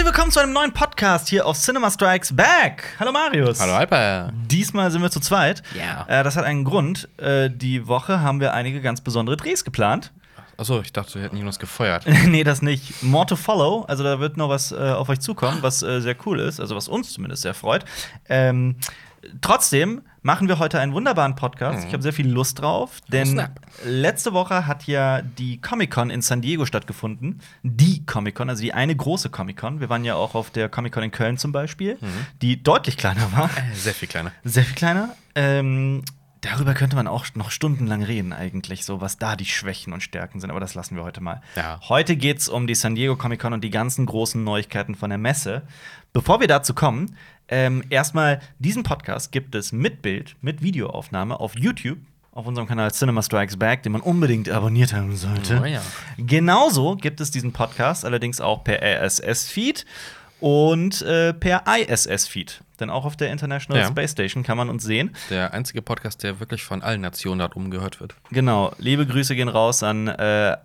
Herzlich willkommen zu einem neuen Podcast hier auf Cinema Strikes Back. Hallo Marius. Hallo Alper. Diesmal sind wir zu zweit. Ja. Äh, das hat einen Grund. Äh, die Woche haben wir einige ganz besondere Drehs geplant. Achso, ich dachte, wir hätten Jonas gefeuert. nee, das nicht. More to follow. Also da wird noch was äh, auf euch zukommen, was äh, sehr cool ist. Also was uns zumindest sehr freut. Ähm, trotzdem machen wir heute einen wunderbaren Podcast. Ich habe sehr viel Lust drauf, denn snap. letzte Woche hat ja die Comic-Con in San Diego stattgefunden. Die Comic-Con, also die eine große Comic-Con. Wir waren ja auch auf der Comic-Con in Köln zum Beispiel, die deutlich kleiner war. Äh, Sehr viel kleiner. Sehr viel kleiner. Ähm, darüber könnte man auch noch stundenlang reden, eigentlich, so was da die Schwächen und Stärken sind, aber das lassen wir heute mal. Ja. Heute geht's um die San Diego Comic Con und die ganzen großen Neuigkeiten von der Messe. Bevor wir dazu kommen, ähm, erstmal, diesen Podcast gibt es mit Bild, mit Videoaufnahme auf YouTube. Auf unserem Kanal Cinema Strikes Back, den man unbedingt abonniert haben sollte. Oh ja. Genauso gibt es diesen Podcast allerdings auch per RSS-Feed und äh, per ISS-Feed. Denn auch auf der International Ja. Space Station kann man uns sehen. Der einzige Podcast, der wirklich von allen Nationen dort umgehört wird. Genau, liebe Grüße gehen raus an äh,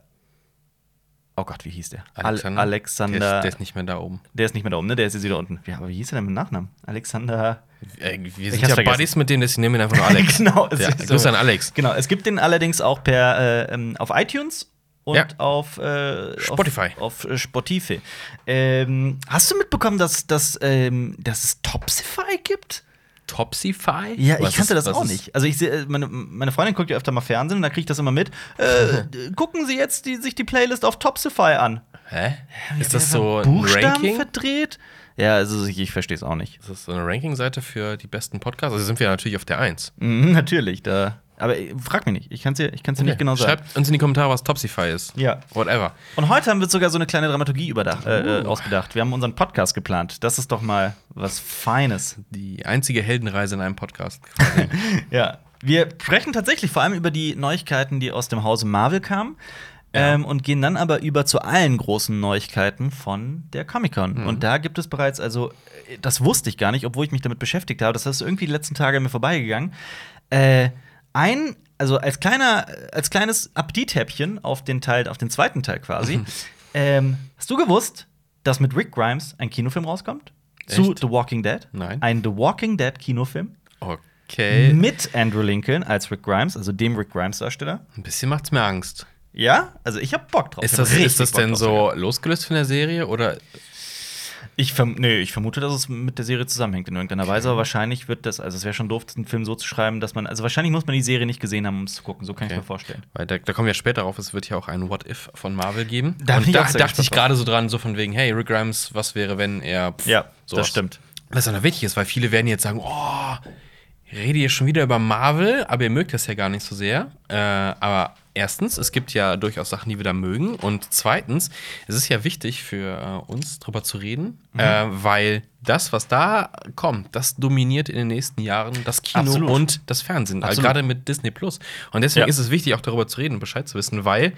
Oh Gott, wie hieß der? Al Alexander. Der ist, der ist nicht mehr da oben. Der ist nicht mehr da oben, ne? Der ist jetzt wieder unten. Ja, aber wie hieß er denn mit Nachnamen? Alexander. Äh, wir Ich sind ja. Buddies mit dem, deswegen nehmen wir ihn einfach nur Alex. genau. es Ja, ist an Alex. Genau, es gibt den allerdings auch per äh, ähm, auf iTunes und Ja. auf äh, Spotify. Auf, auf äh, Spotify. Ähm, hast du mitbekommen, dass, dass, ähm, dass es Topsify gibt? Topsify? Ja, Was ich kannte ist- das auch nicht. Also ich sehe, äh, meine, meine Freundin guckt ja öfter mal Fernsehen und da kriege ich das immer mit. Äh, gucken Sie jetzt die, sich die Playlist auf Topsify an. Hä? Ist das Ja, so ein Buchstaben Ranking? verdreht? Ja, also ich, ich verstehe es auch nicht. Ist das so eine Ranking-Seite für die besten Podcasts? Also sind wir natürlich auf der 1. Mhm, natürlich, da. Aber äh, frag mich nicht. Ich kann es dir, ich kann's dir nicht genau sagen. Schreibt uns in die Kommentare, was Topsify ist. Ja. Whatever. Und heute haben wir sogar so eine kleine Dramaturgie überdacht, äh, äh, ausgedacht. Wir haben unseren Podcast geplant. Das ist doch mal was Feines. Die einzige Heldenreise in einem Podcast. Ja. Wir sprechen tatsächlich vor allem über die Neuigkeiten, die aus dem Hause Marvel kamen. Ja. Ähm, und gehen dann aber über zu allen großen Neuigkeiten von der Comic-Con. Und da gibt es bereits, also, äh, das wusste ich gar nicht, obwohl ich mich damit beschäftigt habe. Das ist irgendwie die letzten Tage mir vorbeigegangen. Äh, ein, also als kleiner, als kleines Appetithäppchen auf den Teil, auf den zweiten Teil quasi. ähm, hast du gewusst, dass mit Rick Grimes ein Kinofilm rauskommt? Zu Echt? The Walking Dead? Nein. Ein The Walking Dead Kinofilm. Okay. Mit Andrew Lincoln als Rick Grimes, also dem Rick Grimes-Darsteller. Ein bisschen macht's mir Angst. Ja, also ich hab Bock drauf. Ist das, ist das denn so losgelöst von der Serie oder Ich, verm nee, ich vermute, dass es mit der Serie zusammenhängt in irgendeiner Weise, aber wahrscheinlich wird das, also es wäre schon doof, einen Film so zu schreiben, dass man, also wahrscheinlich muss man die Serie nicht gesehen haben, um es zu gucken. So kann ich Okay. mir vorstellen. Weil da, da kommen wir später drauf, es wird ja auch ein What If von Marvel geben. Da und ich da dachte ich gerade so dran, so von wegen, hey, Rick Grimes, was wäre, wenn er. pff, Ja, sowas. das stimmt. Was dann wichtig ist, weil viele werden jetzt sagen, oh, ich rede hier schon wieder über Marvel, aber ihr mögt das ja gar nicht so sehr. Äh, aber erstens, es gibt ja durchaus Sachen, die wir da mögen. Und zweitens, es ist ja wichtig für äh, uns, drüber zu reden, Mhm. äh, weil das, was da kommt, das dominiert in den nächsten Jahren das Kino Absolut. und das Fernsehen. Also gerade mit Disney Plus. Und deswegen Ja. ist es wichtig, auch darüber zu reden und Bescheid zu wissen, weil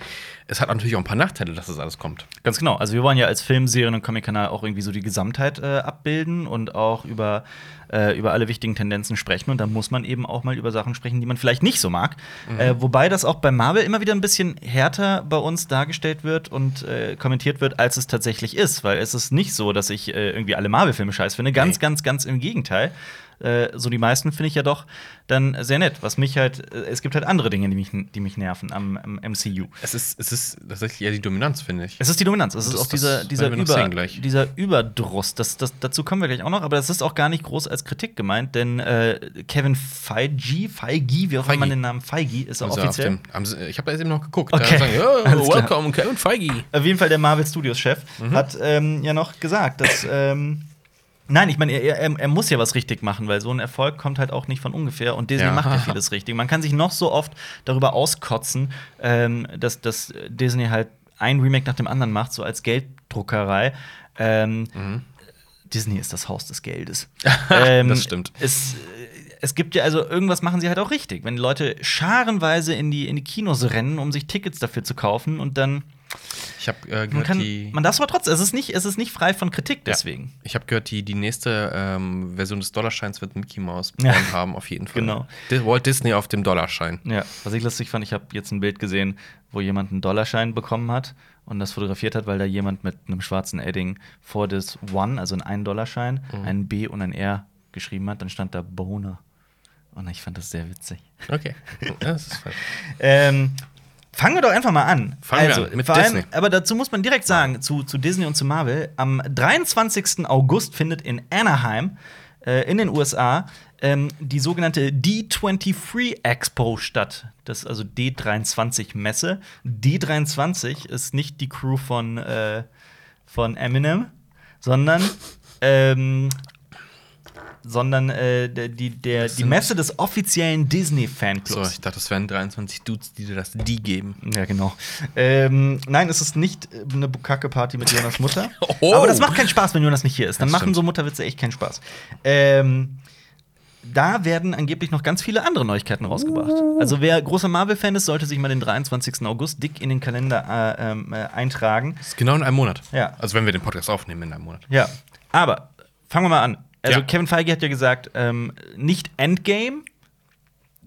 es hat natürlich auch ein paar Nachteile, dass das alles kommt. Ganz genau. Also wir wollen ja als Film, Serien und Comic-Kanal auch irgendwie so die Gesamtheit äh, abbilden und auch über, äh, über alle wichtigen Tendenzen sprechen. Und da muss man eben auch mal über Sachen sprechen, die man vielleicht nicht so mag. Äh, wobei das auch bei Marvel immer wieder ein bisschen härter bei uns dargestellt wird und äh, kommentiert wird, als es tatsächlich ist. Weil es ist nicht so, dass ich äh, irgendwie alle Marvel-Filme scheiß finde. Ganz, Nee. ganz, ganz im Gegenteil. Äh, so die meisten finde ich ja doch dann sehr nett. Was mich halt, äh, es gibt halt andere Dinge, die mich, die mich nerven am, am MCU. Es ist, es ist tatsächlich eher die Dominanz, finde ich. Es ist die Dominanz. Es ist Das- auch dieser, dieser, Über, dieser Überdruss. Das, das, dazu kommen wir gleich auch noch, aber das ist auch gar nicht groß als Kritik gemeint, denn äh, Kevin Feige, Feige, wie auch immer man den Namen Feige ist, auch Also offiziell. dem, ich habe da eben noch geguckt. Okay. Sagen, klar. welcome, Kevin Feige. Auf jeden Fall der Marvel Studios Chef Mhm. hat ähm, ja noch gesagt, dass ähm, Nein, ich meine, er, er, er muss ja was richtig machen, weil so ein Erfolg kommt halt auch nicht von ungefähr und Disney Ja. macht ja vieles richtig. Man kann sich noch so oft darüber auskotzen, ähm, dass, dass Disney halt ein Remake nach dem anderen macht, so als Gelddruckerei. Ähm, Disney ist das Haus des Geldes. ähm, Das stimmt. Es, es gibt ja also irgendwas machen sie halt auch richtig. Wenn Leute scharenweise in die, in die Kinos rennen, um sich Tickets dafür zu kaufen und dann Ich habe äh, Man, gehört, kann, die. man darf es aber trotzdem, es ist nicht, es ist nicht frei von Kritik Ja. deswegen. Ich habe gehört, die, die nächste ähm, Version des Dollarscheins wird Mickey Mouse Ja. haben, auf jeden Fall. Genau. Walt Disney auf dem Dollarschein. Ja, was ich lustig fand, ich habe jetzt ein Bild gesehen, wo jemand einen Dollarschein bekommen hat und das fotografiert hat, weil da jemand mit einem schwarzen Edding vor das One, also einen 1-Dollarschein, Mhm. ein B und ein R geschrieben hat. Dann stand da Boner. Und ich fand das sehr witzig. Okay. Ja, das ist falsch. Ähm, fangen wir doch einfach mal an. Fangen wir an mit vor allem, Disney. Aber dazu muss man direkt sagen, zu, zu Disney und zu Marvel, am 23. August findet in Anaheim äh, in den USA ähm, die sogenannte D23 Expo statt. Das ist also D23-Messe. D23 ist nicht die Crew von, äh, von Eminem, sondern ähm, sondern äh, die, der, die Messe des offiziellen So, Disney-Fanclubs. ich dachte, das wären 23 Dudes, die dir das die geben. Ja, genau. Ähm, nein, es ist nicht äh, eine Bukake-Party mit Jonas Mutter. Oh. Aber das macht keinen Spaß, wenn Jonas nicht hier ist. Dann Das machen stimmt. so Mutterwitze echt keinen Spaß. Ähm, da werden angeblich noch ganz viele andere Neuigkeiten rausgebracht. Also wer großer Marvel-Fan ist, sollte sich mal den 23. August dick in den Kalender äh, ähm, äh, eintragen. Das ist genau in einem Monat. Ja. Also, wenn wir den Podcast aufnehmen, in einem Monat. Ja, aber fangen wir mal an. Also Ja. Kevin Feige hat ja gesagt, ähm, nicht Endgame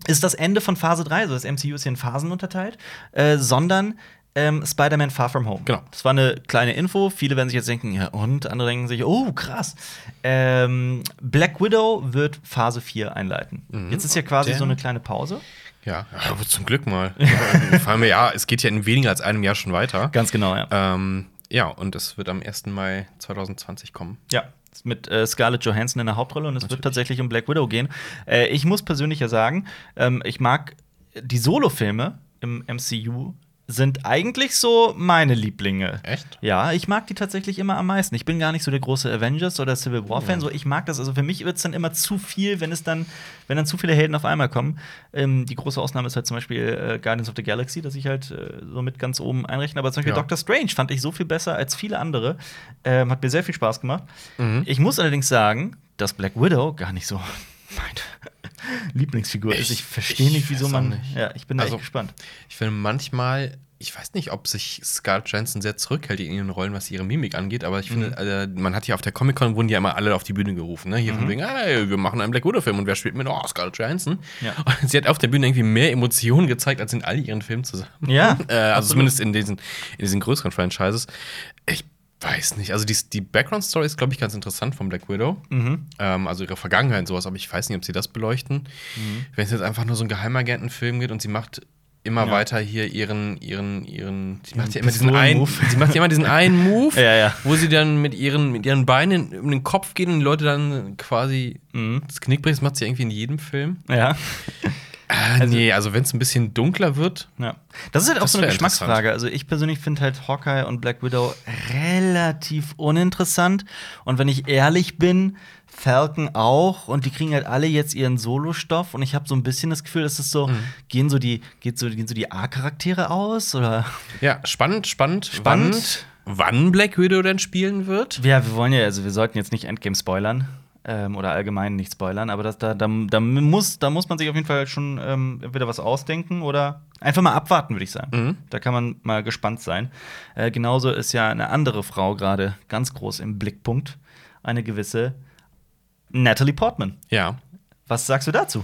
ist das Ende von Phase 3, also das MCU ist hier in Phasen unterteilt, äh, sondern ähm, Spider-Man Far From Home. Genau. Das war eine kleine Info. Viele werden sich jetzt denken, ja, und andere denken sich, oh, krass. Ähm, Black Widow wird Phase 4 einleiten. Jetzt ist ja quasi so eine kleine Pause. Ja, aber zum Glück mal. Vor allem, ja, es geht ja in weniger als einem Jahr schon weiter. Ganz genau, ja. Ähm, ja, und es wird am 1. Mai 2020 kommen. Ja, mit äh, Scarlett Johansson in der Hauptrolle und es wird tatsächlich um Black Widow gehen. Äh, ich muss persönlich ja sagen, ähm, ich mag die Solo-Filme im MCU sind eigentlich so meine Lieblinge. Echt? Ja, ich mag die tatsächlich immer am meisten. Ich bin gar nicht so der große Avengers oder Civil War Fan. So, ich mag das. Also für mich wird es dann immer zu viel, wenn es dann, wenn dann zu viele Helden auf einmal kommen. Ähm, die große Ausnahme ist halt zum Beispiel äh, Guardians of the Galaxy, das ich halt äh, so mit ganz oben einrechne. Aber zum Beispiel Ja. Doctor Strange fand ich so viel besser als viele andere. Ähm, hat mir sehr viel Spaß gemacht. Mhm. Ich muss allerdings sagen, dass Black Widow gar nicht so meine Lieblingsfigur ist. Ich- Ich verstehe ich nicht, wieso man. nicht. Ja, ich bin da Also- echt gespannt. Ich finde manchmal, ich weiß nicht, ob sich Scarlett Johansson sehr zurückhält in ihren Rollen, was ihre Mimik angeht, aber ich Mhm. finde, äh, man hat ja auf der Comic-Con wurden ja immer alle auf die Bühne gerufen, ne? Hier Mhm. von wegen, hey, wir machen einen Black Widow-Film und wer spielt mit? Oh, Scarlett Johansson. Ja. Und sie hat auf der Bühne irgendwie mehr Emotionen gezeigt als in all ihren Filmen zusammen. Ja, Äh, also absolut. zumindest in diesen, in diesen größeren Franchises. Ich weiß nicht. Also die, die Background-Story ist, glaube ich, ganz interessant von Black Widow. Mhm. Ähm, also ihre Vergangenheit und sowas, aber ich weiß nicht, ob sie das beleuchten. Mhm. Wenn es jetzt einfach nur so ein Geheimagentenfilm geht und sie macht immer Ja. weiter hier ihren, ihren, ihren, sie macht ja immer diesen einen, Pistolen-Move. sie macht ja immer diesen einen Move, Ja, ja. wo sie dann mit ihren, mit ihren Beinen um den Kopf geht und die Leute dann quasi Mhm. das Knick bricht. Das macht sie irgendwie in jedem Film. Ja. Ah, nee, also wenn es ein bisschen dunkler wird, Ja. Das ist halt auch so eine Geschmacksfrage. Also ich persönlich finde halt Hawkeye und Black Widow relativ uninteressant. Und wenn ich ehrlich bin, Falcon auch. Und die kriegen halt alle jetzt ihren Solostoff. Und ich habe so ein bisschen das Gefühl, dass es so, Mhm. gehen so die, geht so, gehen so die A-Charaktere aus? Oder ja, spannend, spannend, Spannend. Wann, wann Black Widow denn spielen wird. ja, wir wollen ja, also wir sollten jetzt nicht Endgame spoilern. Ähm, oder allgemein nicht spoilern, aber das, da, da, da, muss, da muss man sich auf jeden Fall schon ähm, entweder was ausdenken oder einfach mal abwarten, würde ich sagen. Mhm. Da kann man mal gespannt sein. Äh, genauso ist ja eine andere Frau gerade ganz groß im Blickpunkt. Eine gewisse Natalie Portman. Ja. Was sagst du dazu?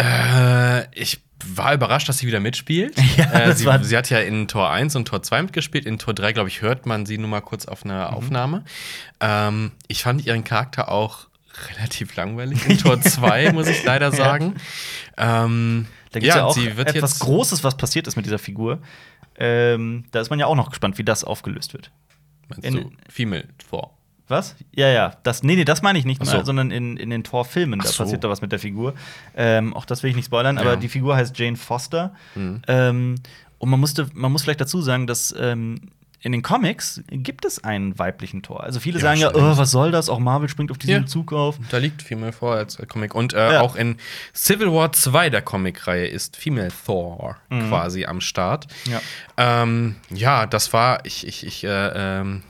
Äh, ich war überrascht, dass sie wieder mitspielt. Ja, äh, sie, sie hat ja in Tor 1 und Tor 2 mitgespielt. In Tor 3, glaube ich, hört man sie nur mal kurz auf Mhm. einer Aufnahme. Ähm, ich fand ihren Charakter auch relativ langweilig in Tor 2, muss ich leider sagen. Ähm, Da gibt es ja, auch sie wird etwas Großes, was passiert ist mit dieser Figur. Ähm, da ist man ja auch noch gespannt, wie das aufgelöst wird. Meinst in- du Female Thor? Was? Ja, ja. Das, nee, nee, das meine ich nicht, so. mal, sondern in, in den Torfilmen. Da so. passiert da was mit der Figur. Ähm, auch das will ich nicht spoilern, Ja. aber die Figur heißt Jane Foster. Mhm. Ähm, und man, musste, man muss vielleicht dazu sagen, dass ähm, in den Comics gibt es einen weiblichen Tor. Also viele Ja, sagen ja, stimmt. oh, was soll das? Auch Marvel springt auf diesen Ja. Zug auf. Da liegt Female Thor als äh, Comic. Und äh, Ja. auch in Civil War 2 der Comicreihe ist Female Thor Mhm. quasi am Start. Ja. Ähm, ja, das war, ich, ich, ich, äh, ähm,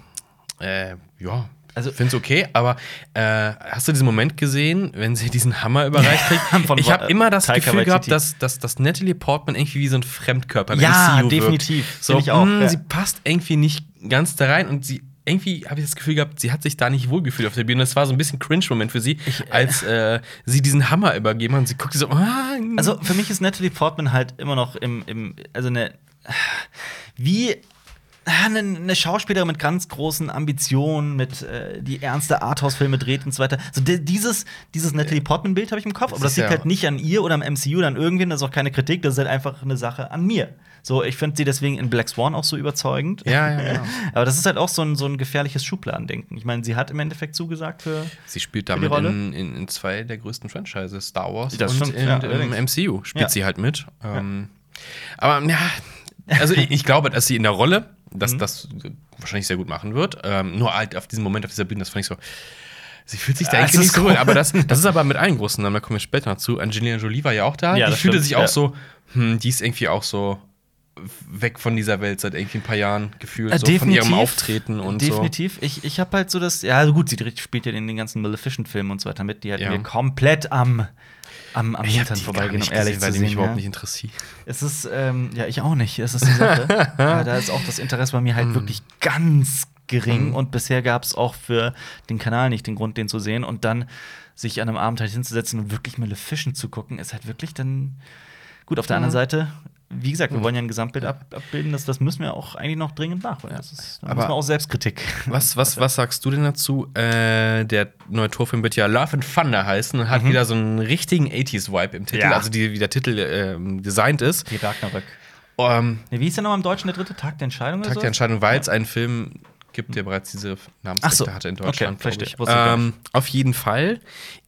äh, ja, Also, Find's okay, aber äh, hast du diesen Moment gesehen, wenn sie diesen Hammer überreicht kriegt? Von ich habe immer das Taika Gefühl gehabt, Waititi. dass, dass, dass Natalie Portman irgendwie wie so ein Fremdkörper im Ja, MCU definitiv. Wirkt. So, ich auch, mh, ja. Sie passt irgendwie nicht ganz da rein und sie irgendwie habe ich das Gefühl gehabt, sie hat sich da nicht wohlgefühlt auf der Bühne. Das war so ein bisschen Cringe-Moment für sie, als äh, sie diesen Hammer übergeben hat und sie guckt so, ah, Also für mich ist Natalie Portman halt immer noch im, im also eine wie eine, eine Schauspielerin mit ganz großen Ambitionen, mit äh, die ernste Arthouse-Filme dreht und so weiter. So di- dieses, dieses Natalie Portman-Bild habe ich im Kopf, aber das liegt ja- halt nicht an ihr oder am MCU oder an irgendwen, das ist auch keine Kritik, das ist halt einfach eine Sache an mir. So, ich finde sie deswegen in Black Swan auch so überzeugend. Ja, ja, genau. Aber das ist halt auch so ein, so ein gefährliches Schubladendenken. Ich meine, sie hat im Endeffekt zugesagt für. Sie spielt damit in, in, in zwei der größten Franchises, Star Wars Das und stimmt, in, ja, im. MCU. Spielt Ja. sie halt mit. Ähm, aber ja, also ich, ich glaube, dass sie in der Rolle das, das wahrscheinlich sehr gut machen wird. Ähm, nur halt auf diesen Moment auf dieser Bühne, das fand ich so. Sie fühlt sich da Ja, es nicht so cool. aber das, das ist aber mit allen großen Namen, da kommen wir später noch zu. Angelina Jolie war ja auch da. Ja, die fühlte stimmt, sich auch ja. so, hm, die ist irgendwie auch so weg von dieser Welt seit irgendwie ein paar Jahren gefühlt, Äh, so von ihrem Auftreten und definitiv. Ich, ich habe halt so das, ja, also gut, sie spielt ja in den ganzen Maleficent-Filmen und so weiter mit, die halt Ja. mir komplett am, am, am Hintern um ehrlich weil die mich überhaupt ja. nicht interessiert. Es ist, ähm, ja, ich auch nicht. Das ist die Sache. ja, da ist auch das Interesse bei mir halt wirklich ganz gering. Und bisher gab es auch für den Kanal nicht den Grund, den zu sehen. Und dann sich an einem Abend halt hinzusetzen und wirklich Maleficent zu gucken, ist halt wirklich dann gut. Auf der anderen Seite, wie gesagt, wir wollen ja ein Gesamtbild ab abbilden. Das, das müssen wir auch eigentlich noch dringend nachholen. Das ist, da Aber- müssen wir auch Selbstkritik. Was, was, was sagst du denn dazu? Äh, der neue Torfilm wird ja Love and Thunder heißen und hat wieder so einen richtigen 80s-Vibe im Titel, Ja. also die, wie der Titel ähm, designt ist. Die Ragnarök. Ähm, Nee, wie ist der nochmal im Deutschen der dritte Tag der Entscheidung? Tag so? der Entscheidung, weil es einen Film gibt, der bereits diese Namensrechte so. hatte in Okay, Deutschland. glaub verstehe. ich. Ähm, auf jeden Fall.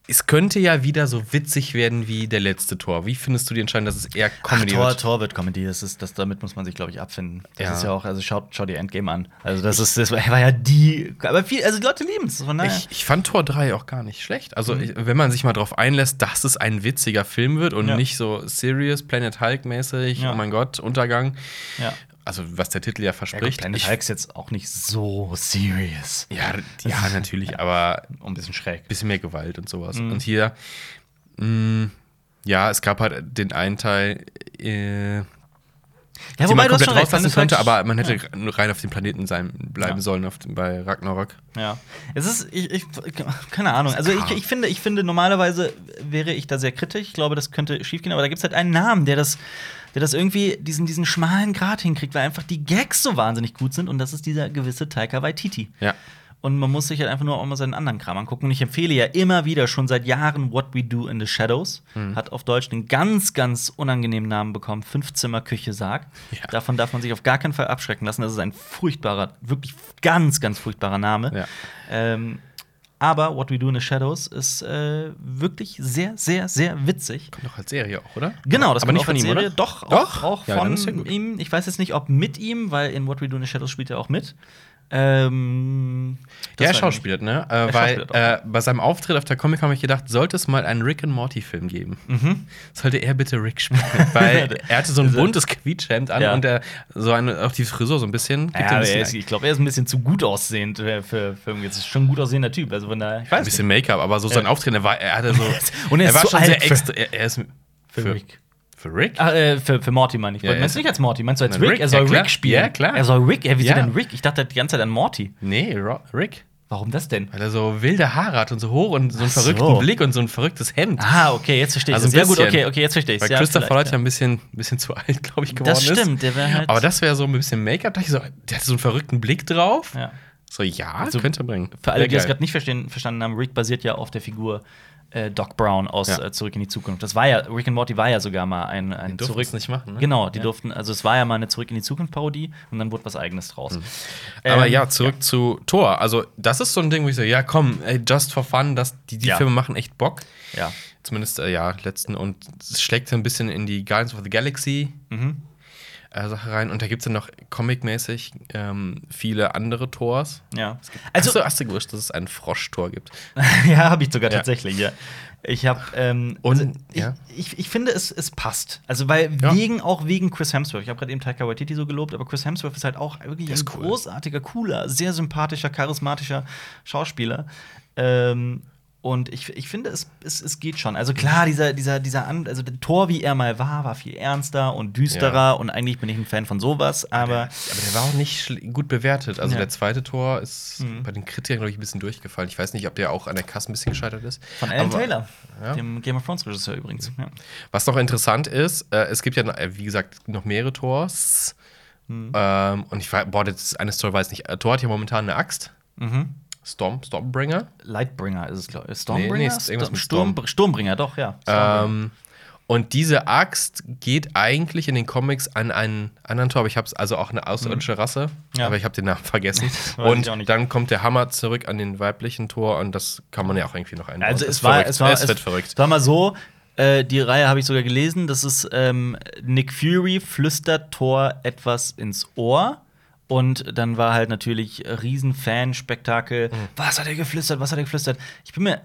Es könnte ja wieder so witzig werden wie der letzte Tor. Wie findest du die Entscheidung, dass es eher Comedy Ach, Tor, wird? Tor wird Comedy. Das ist, das, damit muss man sich, glaube ich, abfinden. Das Ja. ist ja auch, also schau, schau dir Endgame an. Also, das ist, das war ja die. Aber viel, also die Leute lieben es. Ich, ich fand Tor 3 auch gar nicht schlecht. Also, Mhm. wenn man sich mal darauf einlässt, dass es ein witziger Film wird und Ja. nicht so serious, Planet Hulk-mäßig, Ja. oh mein Gott, Untergang. Ja. Also, was der Titel ja Ja, verspricht. Planet ich, Hulk ist jetzt auch nicht so serious. ja, ja, natürlich, aber Ein bisschen schräg. bisschen mehr Gewalt und sowas. Mhm. Und hier, mh, ja, es gab halt den einen Teil, äh, Ja, den man du komplett recht, rauslassen Planet könnte, aber man hätte Ja. rein auf dem Planeten sein, bleiben Ja. sollen auf, bei Ragnarok. Ja. Es ist, ich, ich, keine Ahnung. Also ich, ich, finde, ich finde, normalerweise wäre ich da sehr kritisch. Ich glaube, das könnte schiefgehen, aber da gibt es halt einen Namen, der das, der das irgendwie diesen, diesen schmalen Grat hinkriegt, weil einfach die Gags so wahnsinnig gut sind und das ist dieser gewisse Taika Waititi. Ja. Und man muss sich halt einfach nur auch mal seinen anderen Kram angucken. Und ich empfehle ja immer wieder schon seit Jahren What We Do in the Shadows. Hm. Hat auf Deutsch einen ganz, ganz unangenehmen Namen bekommen. Fünfzimmer-Küche Sarg. Ja. Davon darf man sich auf gar keinen Fall abschrecken lassen. Das ist ein furchtbarer, wirklich ganz, ganz furchtbarer Name. Ja. Ähm, aber What We Do in the Shadows ist äh, wirklich sehr, sehr, sehr witzig. Kommt doch als Serie auch, oder? Genau, das aber kommt nicht von als ihm, Serie. oder? Doch, Doch? auch, auch Ja, von ja ihm. Ich weiß jetzt nicht, ob mit ihm, weil in What We Do in the Shadows spielt er auch mit. Ähm, Ja, er schauspielt, ne? Äh, Er weil äh, bei seinem Auftritt auf der Comic habe ich gedacht, sollte es mal einen Rick and Morty-Film geben, Mhm. sollte er bitte Rick spielen. weil er hatte so ein buntes Quietschhemd an Ja. und er, so eine, auch die Frisur so ein bisschen. Ja, ein bisschen, er ist, ich glaube, er ist ein bisschen zu gut aussehend äh, für, für irgendwie. Das ist schon ein gut aussehender Typ. Also von daher, ich weiß ein bisschen Make-up, aber so sein Ja. Auftreten, er, war, er hatte so. Und er ist war schon sehr extra. Er, er ist für für, Rick. Für Rick? Ach, äh, für, für Morty meine ich. Ja, Meinst er du nicht als Morty? Meinst du als Nein, Rick? Er soll ja. Rick spielen. Ja, klar. Er soll Rick. Ja, wieso Ja. denn Rick? Ich dachte die ganze Zeit an Morty. Nee, Ro Rick. Warum das denn? Weil er so wilde Haare hat und so hoch und so einen so. verrückten Blick und so ein verrücktes Hemd. Ah, okay, jetzt verstehe ich Also das. Ja, gut, okay, okay, jetzt verstehe ich Weil ja, Christopher vielleicht, Lloyd ja ein bisschen, bisschen zu alt, glaube ich, geworden Das ist. stimmt, der wäre halt. Aber das wäre so ein bisschen Make-up. Da dachte ich so, Der hatte so einen verrückten Blick drauf. Ja. So, ja, Also, könnte er bringen. Für alle, die das gerade nicht verstehen, verstanden haben, Rick basiert ja auf der Figur äh, Doc Brown aus Ja. äh, Zurück in die Zukunft. Das war ja, Rick and Morty war ja sogar mal ein, ein Die Zurück. nicht machen, ne? Genau, die Ja. durften, also es war ja mal eine Zurück in die Zukunft-Parodie und dann wurde was eigenes draus. Aber Ähm, ja, zurück zu Thor. Also, das ist so ein Ding, wo ich so, ja, komm, ey, just for fun, das, die, die Ja. Filme machen echt Bock. Ja. Zumindest, äh, ja, letzten. Und es schlägt ein bisschen in die Guardians of the Galaxy. Mhm. Äh, Sache rein. Und da gibt es ja noch comic-mäßig ähm, viele andere Tors. Ja. Also, hast, du, hast du gewusst, dass es ein Frosch-Tor gibt? ja, habe ich sogar Ja. tatsächlich, ja. Ich habe, ähm, Und- also, ich, ja. ich, ich finde, es, es passt. Also, weil Ja. wegen, auch wegen Chris Hemsworth. Ich habe gerade eben Taika Waititi so gelobt, aber Chris Hemsworth ist halt auch wirklich ein cool. großartiger, cooler, sehr sympathischer, charismatischer Schauspieler. Ähm, und ich, ich finde, es, es, es geht schon. Also klar, dieser, dieser, dieser An also der Tor, wie er mal war, war viel ernster und düsterer. Ja. Und eigentlich bin ich ein Fan von sowas, aber. Aber der war auch nicht gut bewertet. Also Ja. der zweite Tor ist Mhm. bei den Kritikern, glaube ich, ein bisschen durchgefallen. Ich weiß nicht, ob der auch an der Kasse ein bisschen gescheitert ist. Von Alan Aber- Taylor, Ja. dem Game of Thrones Regisseur übrigens. Ja. Was noch interessant ist, äh, es gibt ja, äh, wie gesagt, noch mehrere Tors. Mhm. Ähm, und ich war, boah, das eine Story weiß nicht. Äh, Thor hat ja momentan eine Axt. Mhm. Storm, Stormbringer. Lightbringer ist es, glaube ich. Nee, Stormbringer? nee, ist irgendwas mit Sturm, Sturmbringer, doch, ja. Stormbringer. Ähm, und diese Axt geht eigentlich in den Comics an einen anderen Tor, aber ich habe es also auch eine außerirdische Rasse, Mhm. Ja. aber ich habe den Namen vergessen. Und dann kommt der Hammer zurück an den weiblichen Tor und das kann man ja auch irgendwie noch einbauen. also, es war, verrückt. es war, es wird verrückt. Sag mal so, äh, die Reihe habe ich sogar gelesen. Das ist ähm, Nick Fury flüstert Thor etwas ins Ohr. Und dann war halt natürlich riesen Fan-Spektakel. Mhm. Was hat er geflüstert? Was hat er geflüstert? Ich bin mir.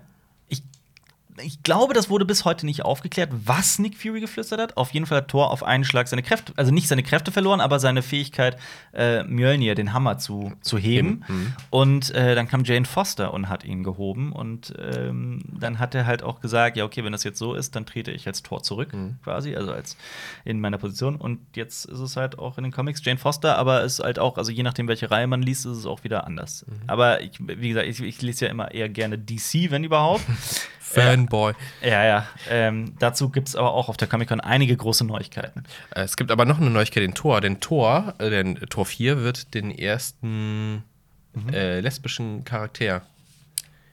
Ich, glaube, das wurde bis heute nicht aufgeklärt, was Nick Fury geflüstert hat. Auf jeden Fall hat Thor auf einen Schlag seine Kräfte, also nicht seine Kräfte verloren, aber seine Fähigkeit, äh, Mjölnir, den Hammer zu, zu heben. Mhm. Und äh, dann kam Jane Foster und hat ihn gehoben. Und ähm, dann hat er halt auch gesagt: Ja, okay, wenn das jetzt so ist, dann trete ich als Tor zurück, Mhm. quasi, also als in meiner Position. Und jetzt ist es halt auch in den Comics Jane Foster, aber es ist halt auch, also je nachdem, welche Reihe man liest, ist es auch wieder anders. Mhm. Aber ich, wie gesagt, ich, ich lese ja immer eher gerne DC, wenn überhaupt. Fanboy. ja, ja. Ähm, dazu gibt es aber auch auf der Comic-Con einige große Neuigkeiten. Äh, Es gibt aber noch eine Neuigkeit, den Tor. Den Tor, äh, den Tor 4 wird den ersten Mhm. äh, lesbischen Charakter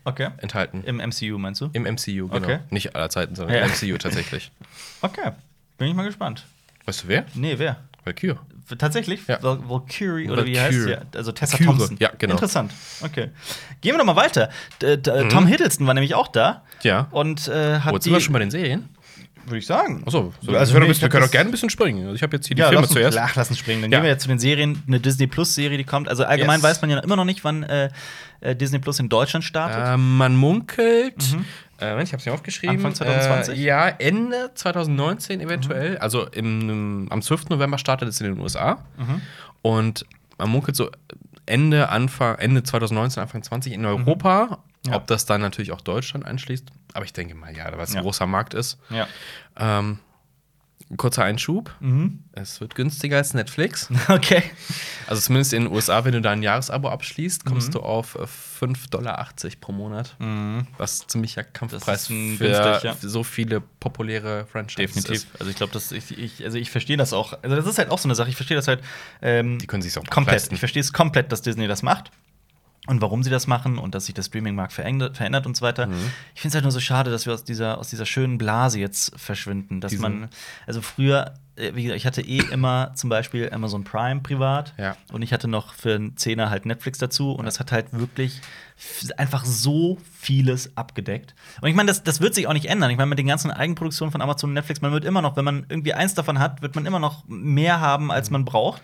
Okay. enthalten. Im MCU, meinst du? Im MCU, genau. Okay. Nicht aller Zeiten, sondern Ja. im MCU tatsächlich. Okay. Bin ich mal gespannt. Weißt du wer? Nee, val Valkyrie. Tatsächlich? Ja. Val Valkyrie oder wie heißt sie? Valkyrie. Also Tessa Valkyrie, Thompson. ja, genau. Interessant. Okay. Gehen wir doch mal weiter. D d Tom Hiddleston war nämlich auch da. Ja. Und äh, hat Oh, jetzt sind wir schon bei den Serien. würde ich sagen. Achso, so, Also, wir nee, können, ich wir können auch gerne ein bisschen springen. Also ich habe jetzt hier die Ja, Filme lass uns, zuerst. ach, lass uns springen. Dann Ja. gehen wir jetzt zu den Serien. Eine Disney Plus Serie, die kommt. Also allgemein Yes. weiß man ja immer noch nicht, wann äh, äh, Disney Plus in Deutschland startet. Ähm, man munkelt, äh, Moment, ich habe es mir aufgeschrieben. Mhm. Anfang 2020? Äh, ja, Ende 2019 eventuell. Also im, am 12. November startet es in den USA. Mhm. Und man munkelt so Ende, Anfang, Ende 2019, Anfang 20 in Europa. Mhm. Ja. Ob das dann natürlich auch Deutschland einschließt. Aber ich denke mal, ja, weil es Ja. ein großer Markt ist. Ja. Ähm, kurzer Einschub. Mhm. Es wird günstiger als Netflix. Okay. Also zumindest in den USA, wenn du da ein Jahresabo abschließt, kommst Mhm. du auf äh, 5,80 Dollar pro Monat. Was ziemlicher Kampfpreis für, günstig, ja. für so viele populäre Franchises Definitiv. ist. Also ich glaube, dass ich, ich, also ich verstehe das auch. Also das ist halt auch so eine Sache. Ich verstehe das halt ähm, Die können sich auch komplett. leisten. Ich verstehe es komplett, dass Disney das macht. Und warum sie das machen und dass sich der Streaming-Markt verändert, und so weiter. Mhm. Ich finde es halt nur so schade, dass wir aus dieser, aus dieser schönen Blase jetzt verschwinden. Dass Diesen- man, also früher, äh, wie gesagt, ich hatte eh immer zum Beispiel Amazon Prime privat Ja. und ich hatte noch für einen Zehner halt Netflix dazu und das hat halt wirklich einfach so vieles abgedeckt. Und ich meine, das, das wird sich auch nicht ändern. Ich meine, mit den ganzen Eigenproduktionen von Amazon und Netflix, man wird immer noch, wenn man irgendwie eins davon hat, wird man immer noch mehr haben, als man braucht.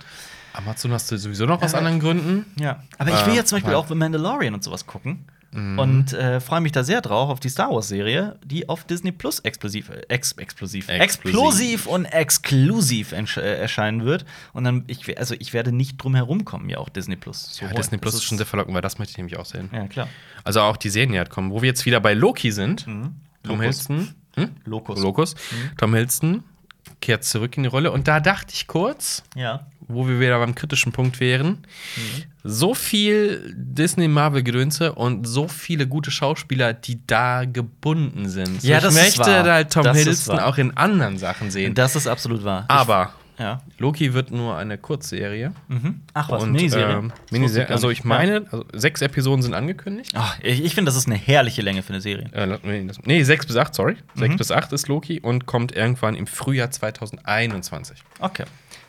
Amazon hast du sowieso noch aus Äh, anderen Gründen. Ja. Aber ich will Äh, jetzt zum Beispiel ja. auch The Mandalorian und sowas gucken. Und äh, freue mich da sehr drauf auf die Star Wars-Serie, die auf Disney Plus explosiv, ex, explosiv, Explosiv. und exklusiv äh, erscheinen wird. Und dann, ich, also ich werde nicht drum herum kommen, mir auch Disney Plus zu Ja, holen. Disney Plus Das ist schon sehr verlockend, weil das möchte ich nämlich auch sehen. Ja, klar. Also auch die Serien, die halt kommen. Wo wir jetzt wieder bei Loki sind. Tom Locus. Hiddleston. Hm? Locus. Locus. Tom Hiddleston kehrt zurück in die Rolle. Und da dachte ich kurz, Ja. Wo wir wieder beim kritischen Punkt wären. So viel Disney-Marvel-Gedönse und so viele gute Schauspieler, die da gebunden sind. Ja, ich das ist möchte wahr. da halt Tom Das ist Hiddleston auch in anderen Sachen sehen. Das ist absolut wahr. Aber Ich, ja. Loki wird nur eine Kurzserie. Mhm. Ach was, und, Miniserie? ähm, Miniserie. Also ich meine, also sechs Episoden sind angekündigt. Ach, ich ich finde, das ist eine herrliche Länge für eine Serie. Äh, nee, das- nee, sechs bis acht, sorry. Mhm. Sechs bis acht ist Loki und kommt irgendwann im Frühjahr 2021. Okay.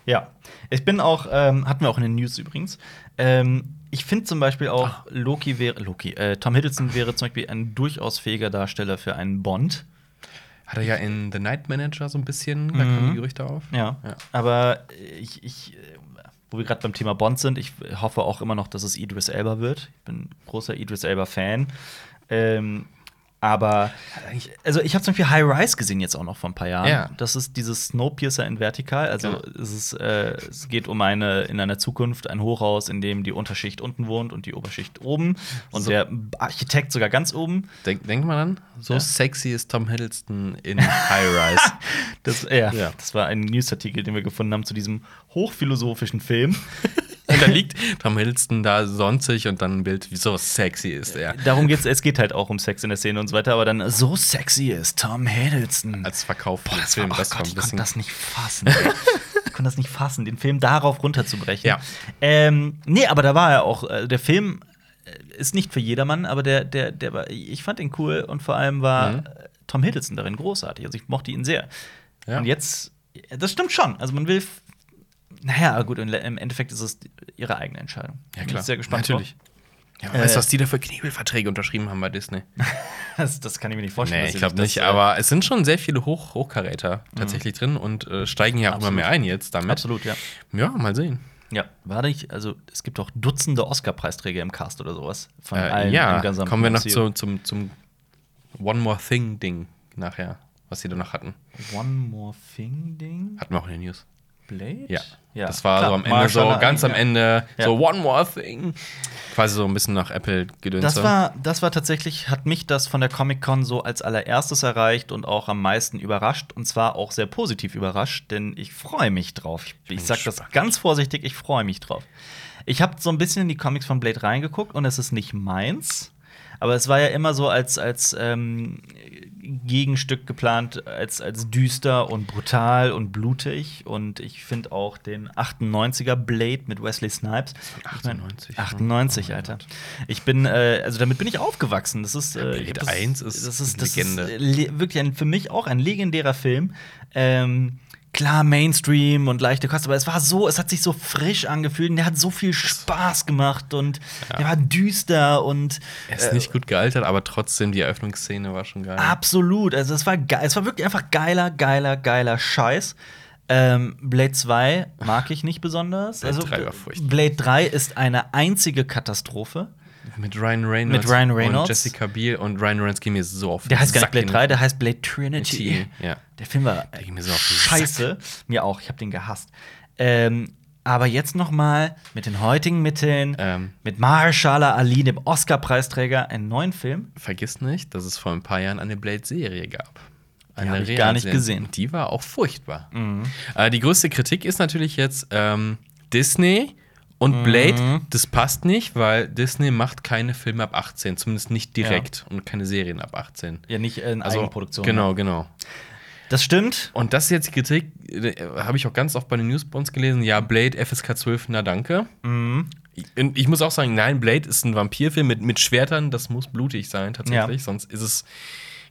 Ja. Ich bin auch, ähm, hatten wir auch in den News übrigens. Ähm, ich finde zum Beispiel auch, Ah. Loki wäre, Loki, äh, Tom Hiddleston wäre zum Beispiel ein durchaus fähiger Darsteller für einen Bond. Hat er ja in The Night Manager so ein bisschen, da kamen die Gerüchte auf. Ja. Ja. Aber ich, ich, wo wir gerade beim Thema Bond sind, ich hoffe auch immer noch, dass es Idris Elba wird. Ich bin großer Idris Elba-Fan. Ähm, aber, also ich habe zum Beispiel High Rise gesehen jetzt auch noch vor ein paar Jahren. Ja. Das ist dieses Snowpiercer in Vertikal. Also Ja. es, ist, äh, es geht um eine in einer Zukunft ein Hochhaus, in dem die Unterschicht unten wohnt und die Oberschicht oben und So. der Architekt sogar ganz oben. Denk, denk mal an, so Ja. sexy ist Tom Hiddleston in High Rise. Das, ja, Ja. das war ein Newsartikel, den wir gefunden haben zu diesem hochphilosophischen Film. und da liegt Tom Hiddleston da sonstig und dann ein Bild, wie so sexy ist er. Darum geht's, es geht halt auch um Sex in der Szene und so weiter, aber dann so sexy ist Tom Hiddleston. Als Verkauf Boah, das Film, war, oh das war Gott, ein ich konnte das nicht fassen. ich konnte das nicht fassen, den Film darauf runterzubrechen. Ja. Ähm, nee, aber da war er auch. äh, Der Film äh, ist nicht für jedermann, aber der, der, der war, ich fand ihn cool und vor allem war Mhm. äh, Tom Hiddleston darin großartig. Also ich mochte ihn sehr. Ja. Und jetzt, das stimmt schon. Also man will. Naja, gut, und im Endeffekt ist es ihre eigene Entscheidung. Ja, Bin klar. ich sehr gespannt. Natürlich. Ja, Äh, weißt du, was die da für Knebelverträge unterschrieben haben bei Disney? Das, das kann ich mir nicht vorstellen. Nee, ich glaube nicht, das, äh, aber es sind schon sehr viele Hoch Hochkaräter tatsächlich drin und äh, steigen ja auch immer mehr ein jetzt damit. Absolut, ja. Ja, mal sehen. Ja, war nicht, also es gibt auch Dutzende Oscar-Preisträger im Cast oder sowas. Von Äh, allen ja, im gesamten kommen wir noch zu, zum, zum One More Thing-Ding nachher, was sie danach hatten. One More Thing-Ding? Hatten wir auch in den News. Blade? Ja. Das war klar. so am Ende, so ganz am ja. Ende, Ja. so One More Thing. Quasi so ein bisschen nach Apple-Gedönse. Das war, das war tatsächlich, hat mich das von der Comic-Con so als allererstes erreicht und auch am meisten überrascht. Und zwar auch sehr positiv überrascht, denn ich freue mich drauf. Ich, ich sag das ganz vorsichtig, ich freue mich drauf. Ich habe so ein bisschen in die Comics von Blade reingeguckt und es ist nicht meins. Aber es war ja immer so als, als ähm, Gegenstück geplant, als, als düster und brutal und blutig. Und ich finde auch den 98er Blade mit Wesley Snipes. Ich mein, 98, 98, oh mein Alter. Ich bin, äh, also damit bin ich aufgewachsen. Das ist, äh, Blade das, 1 ist das ist, das Legende. Ist, wirklich ein, für mich auch ein legendärer Film. Ähm, klar, Mainstream und leichte Kost, aber es war so, es hat sich so frisch angefühlt und der hat so viel Spaß gemacht und der war düster und Er ist nicht gut gealtert, aber trotzdem die Eröffnungsszene war schon geil. Absolut. Also es war geil. Es war wirklich einfach geiler, geiler, geiler Scheiß. Ähm, Blade 2 mag ich nicht besonders. Blade also 3 war furchtbar. Blade 3 ist eine einzige Katastrophe. Mit Ryan Reynolds, Mit Ryan Reynolds. und Jessica Biel und Ryan Reynolds ging mir so auf Der heißt gar nicht Blade hin. 3, der heißt Blade Trinity. Ja. Der Film war mir so scheiße. Mir auch, ich habe den gehasst. Ähm, aber jetzt noch mal mit den heutigen Mitteln, Ähm. mit Mahershala Ali, dem Oscar-Preisträger, einen neuen Film. Vergiss nicht, dass es vor ein paar Jahren eine Blade-Serie gab. Eine hab ich gar nicht gesehen. Mhm. Die war auch furchtbar. Äh, die größte Kritik ist natürlich jetzt ähm, Disney und Mhm. Blade. Das passt nicht, weil Disney macht keine Filme ab 18, zumindest nicht direkt und keine Serien ab 18. Ja, nicht in Also, Eigenproduktion. Genau, genau. Das stimmt. Und das ist jetzt die Kritik, äh, habe ich auch ganz oft bei den News bei uns gelesen. Ja, Blade FSK 12, na danke. Mhm. Ich, ich muss auch sagen, nein, Blade ist ein Vampirfilm mit, mit Schwertern, das muss blutig sein tatsächlich, Ja. sonst ist es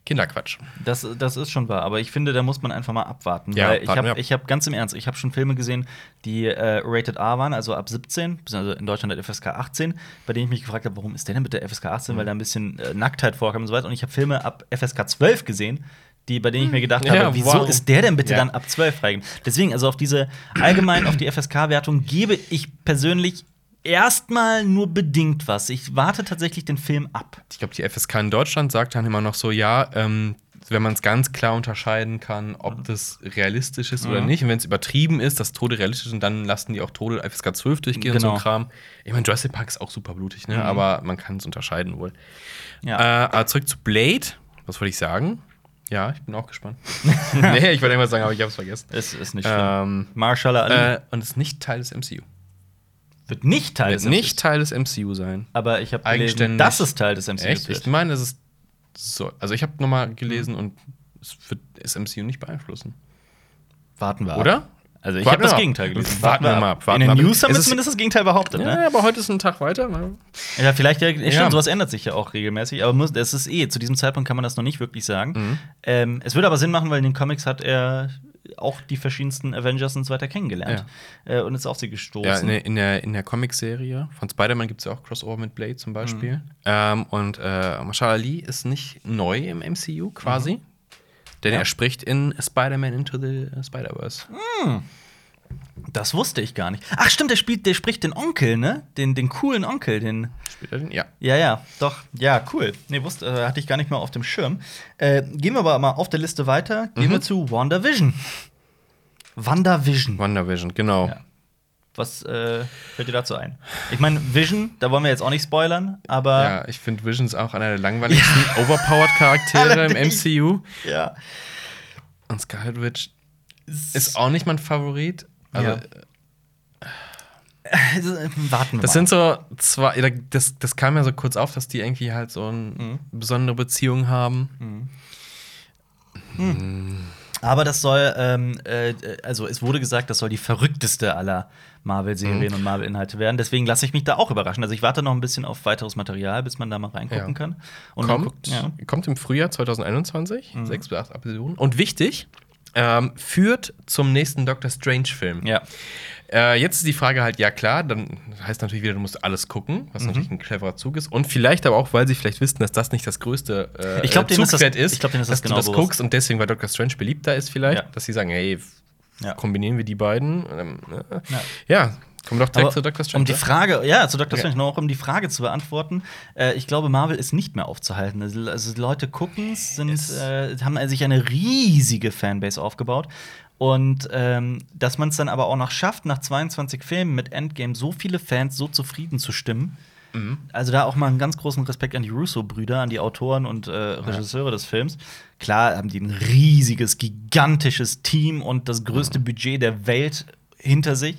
Kinderquatsch. Das, das ist schon wahr, aber ich finde, da muss man einfach mal abwarten. Ja, weil ich habe ab. ich hab ganz im Ernst, ich habe schon Filme gesehen, die äh, rated R waren, also ab 17, also in Deutschland hat FSK 18, bei denen ich mich gefragt habe, warum ist der denn bitte FSK 18, Mhm. weil da ein bisschen äh, Nacktheit vorkam und so weiter. Und ich habe Filme ab FSK 12 gesehen, die, bei denen ich mir gedacht Ja, habe, wieso warum? ist der denn bitte Ja. dann ab 12 freigegeben? Deswegen, also auf diese allgemein auf die FSK-Wertung gebe ich persönlich erstmal nur bedingt was. Ich warte tatsächlich den Film ab. Ich glaube, die FSK in Deutschland sagt dann immer noch so, ja, ähm, wenn man es ganz klar unterscheiden kann, ob das realistisch ist oder Mhm. nicht. Und wenn es übertrieben ist, dass Tode realistisch sind, dann lassen die auch Tode FSK 12 durchgehen und so Genau. Kram. Ich meine, Jurassic Park ist auch super blutig, ne? Mhm. aber man kann es unterscheiden wohl. Ja. Äh, aber zurück zu Blade. Was wollte ich sagen? Ja, ich bin auch gespannt. nee, ich wollte irgendwas sagen, aber ich habe es vergessen. Es ist nicht schlimm. Ähm, Marshall Ali äh, und ist nicht Teil des MCU. wird nicht Teil Wird des nicht Teil des MCU sein. Aber ich habe gelesen, dass es Teil des MCU Echt? Ich meine, es ist so. Also ich habe nochmal gelesen und es wird das MCU nicht beeinflussen. Warten wir ab. Oder? Also ich habe das. Gegenteil gelesen. Warten wir mal ab. In den ab. News haben wir zumindest das Gegenteil behauptet. Ja, Ne? aber heute ist ein Tag weiter. ne? Ja, vielleicht ja, ja. Ja. stimmt, sowas ändert sich ja auch regelmäßig. Aber muss, es ist eh, zu diesem Zeitpunkt kann man das noch nicht wirklich sagen. Mhm. Ähm, es würde aber Sinn machen, weil in den Comics hat er auch die verschiedensten Avengers und so weiter kennengelernt. Äh, und ist auf sie gestoßen. Ja, in der, in der, Comic-Serie von Spider-Man gibt es ja auch Crossover mit Blade zum Beispiel. Mhm. Ähm, und äh, Marshall Ali ist nicht neu im MCU quasi. Denn Ja. er spricht in Spider-Man Into the Spider-Verse. Das wusste ich gar nicht. Ach, stimmt, der spielt, der spricht den Onkel, ne? Den, den coolen Onkel, den. Spielt er den? Ja. Ja, ja, doch. Ja, cool. Nee, wusste, äh, hatte ich gar nicht mehr auf dem Schirm. Äh, gehen wir aber mal auf der Liste weiter. Gehen wir zu WandaVision. WandaVision. WandaVision, genau. Ja. Was äh, fällt dir dazu ein? Ich meine, Vision, da wollen wir jetzt auch nicht spoilern, aber Ja, ich finde Visions auch einer der langweiligsten overpowered Charaktere im. MCU. ja. Und Scarlet Witch ist auch nicht mein Favorit. Also, Ja. Warten wir Das mal. sind so zwei, das, das kam ja so kurz auf, dass die irgendwie halt so eine besondere Beziehung haben. Aber das soll, ähm, äh, also es wurde gesagt, das soll die verrückteste aller Marvel-Serien und Marvel-Inhalte werden. Deswegen lasse ich mich da auch überraschen. Also ich warte noch ein bisschen auf weiteres Material, bis man da mal reingucken Ja. kann. Und kommt, guckt- ja. kommt im Frühjahr 2021, sechs bis acht Episoden. Und wichtig, ähm, führt zum nächsten Doctor Strange-Film. ja. Äh, jetzt ist die Frage halt, ja klar, dann heißt natürlich wieder, du musst alles gucken, was natürlich ein cleverer Zug ist. Und vielleicht aber auch, weil sie vielleicht wissen, dass das nicht das größte äh, Ich glaub, denen ist das- Zugpferd ist, ich glaub, denen ist das dass genau du das bewusst. guckst und deswegen, weil Doctor Strange beliebter ist vielleicht, Ja. dass sie sagen, hey, Ja. kombinieren wir die beiden. Ähm, äh, Ja. ja. kommen wir doch direkt Aber zu Dr. Strange. Um die oder? Frage, ja, zu Dr. Okay. Strange, noch um die Frage zu beantworten. Äh, ich glaube, Marvel ist nicht mehr aufzuhalten. Also, Leute gucken, sind, Yes. äh, haben sich eine riesige Fanbase aufgebaut. Und ähm, dass man es dann aber auch noch schafft, nach 22 Filmen mit Endgame so viele Fans so zufrieden zu stimmen. Mhm. Also da auch mal einen ganz großen Respekt an die Russo-Brüder, an die Autoren und äh, Regisseure des Films. Klar haben die ein riesiges, gigantisches Team und das größte Mhm. Budget der Welt hinter sich.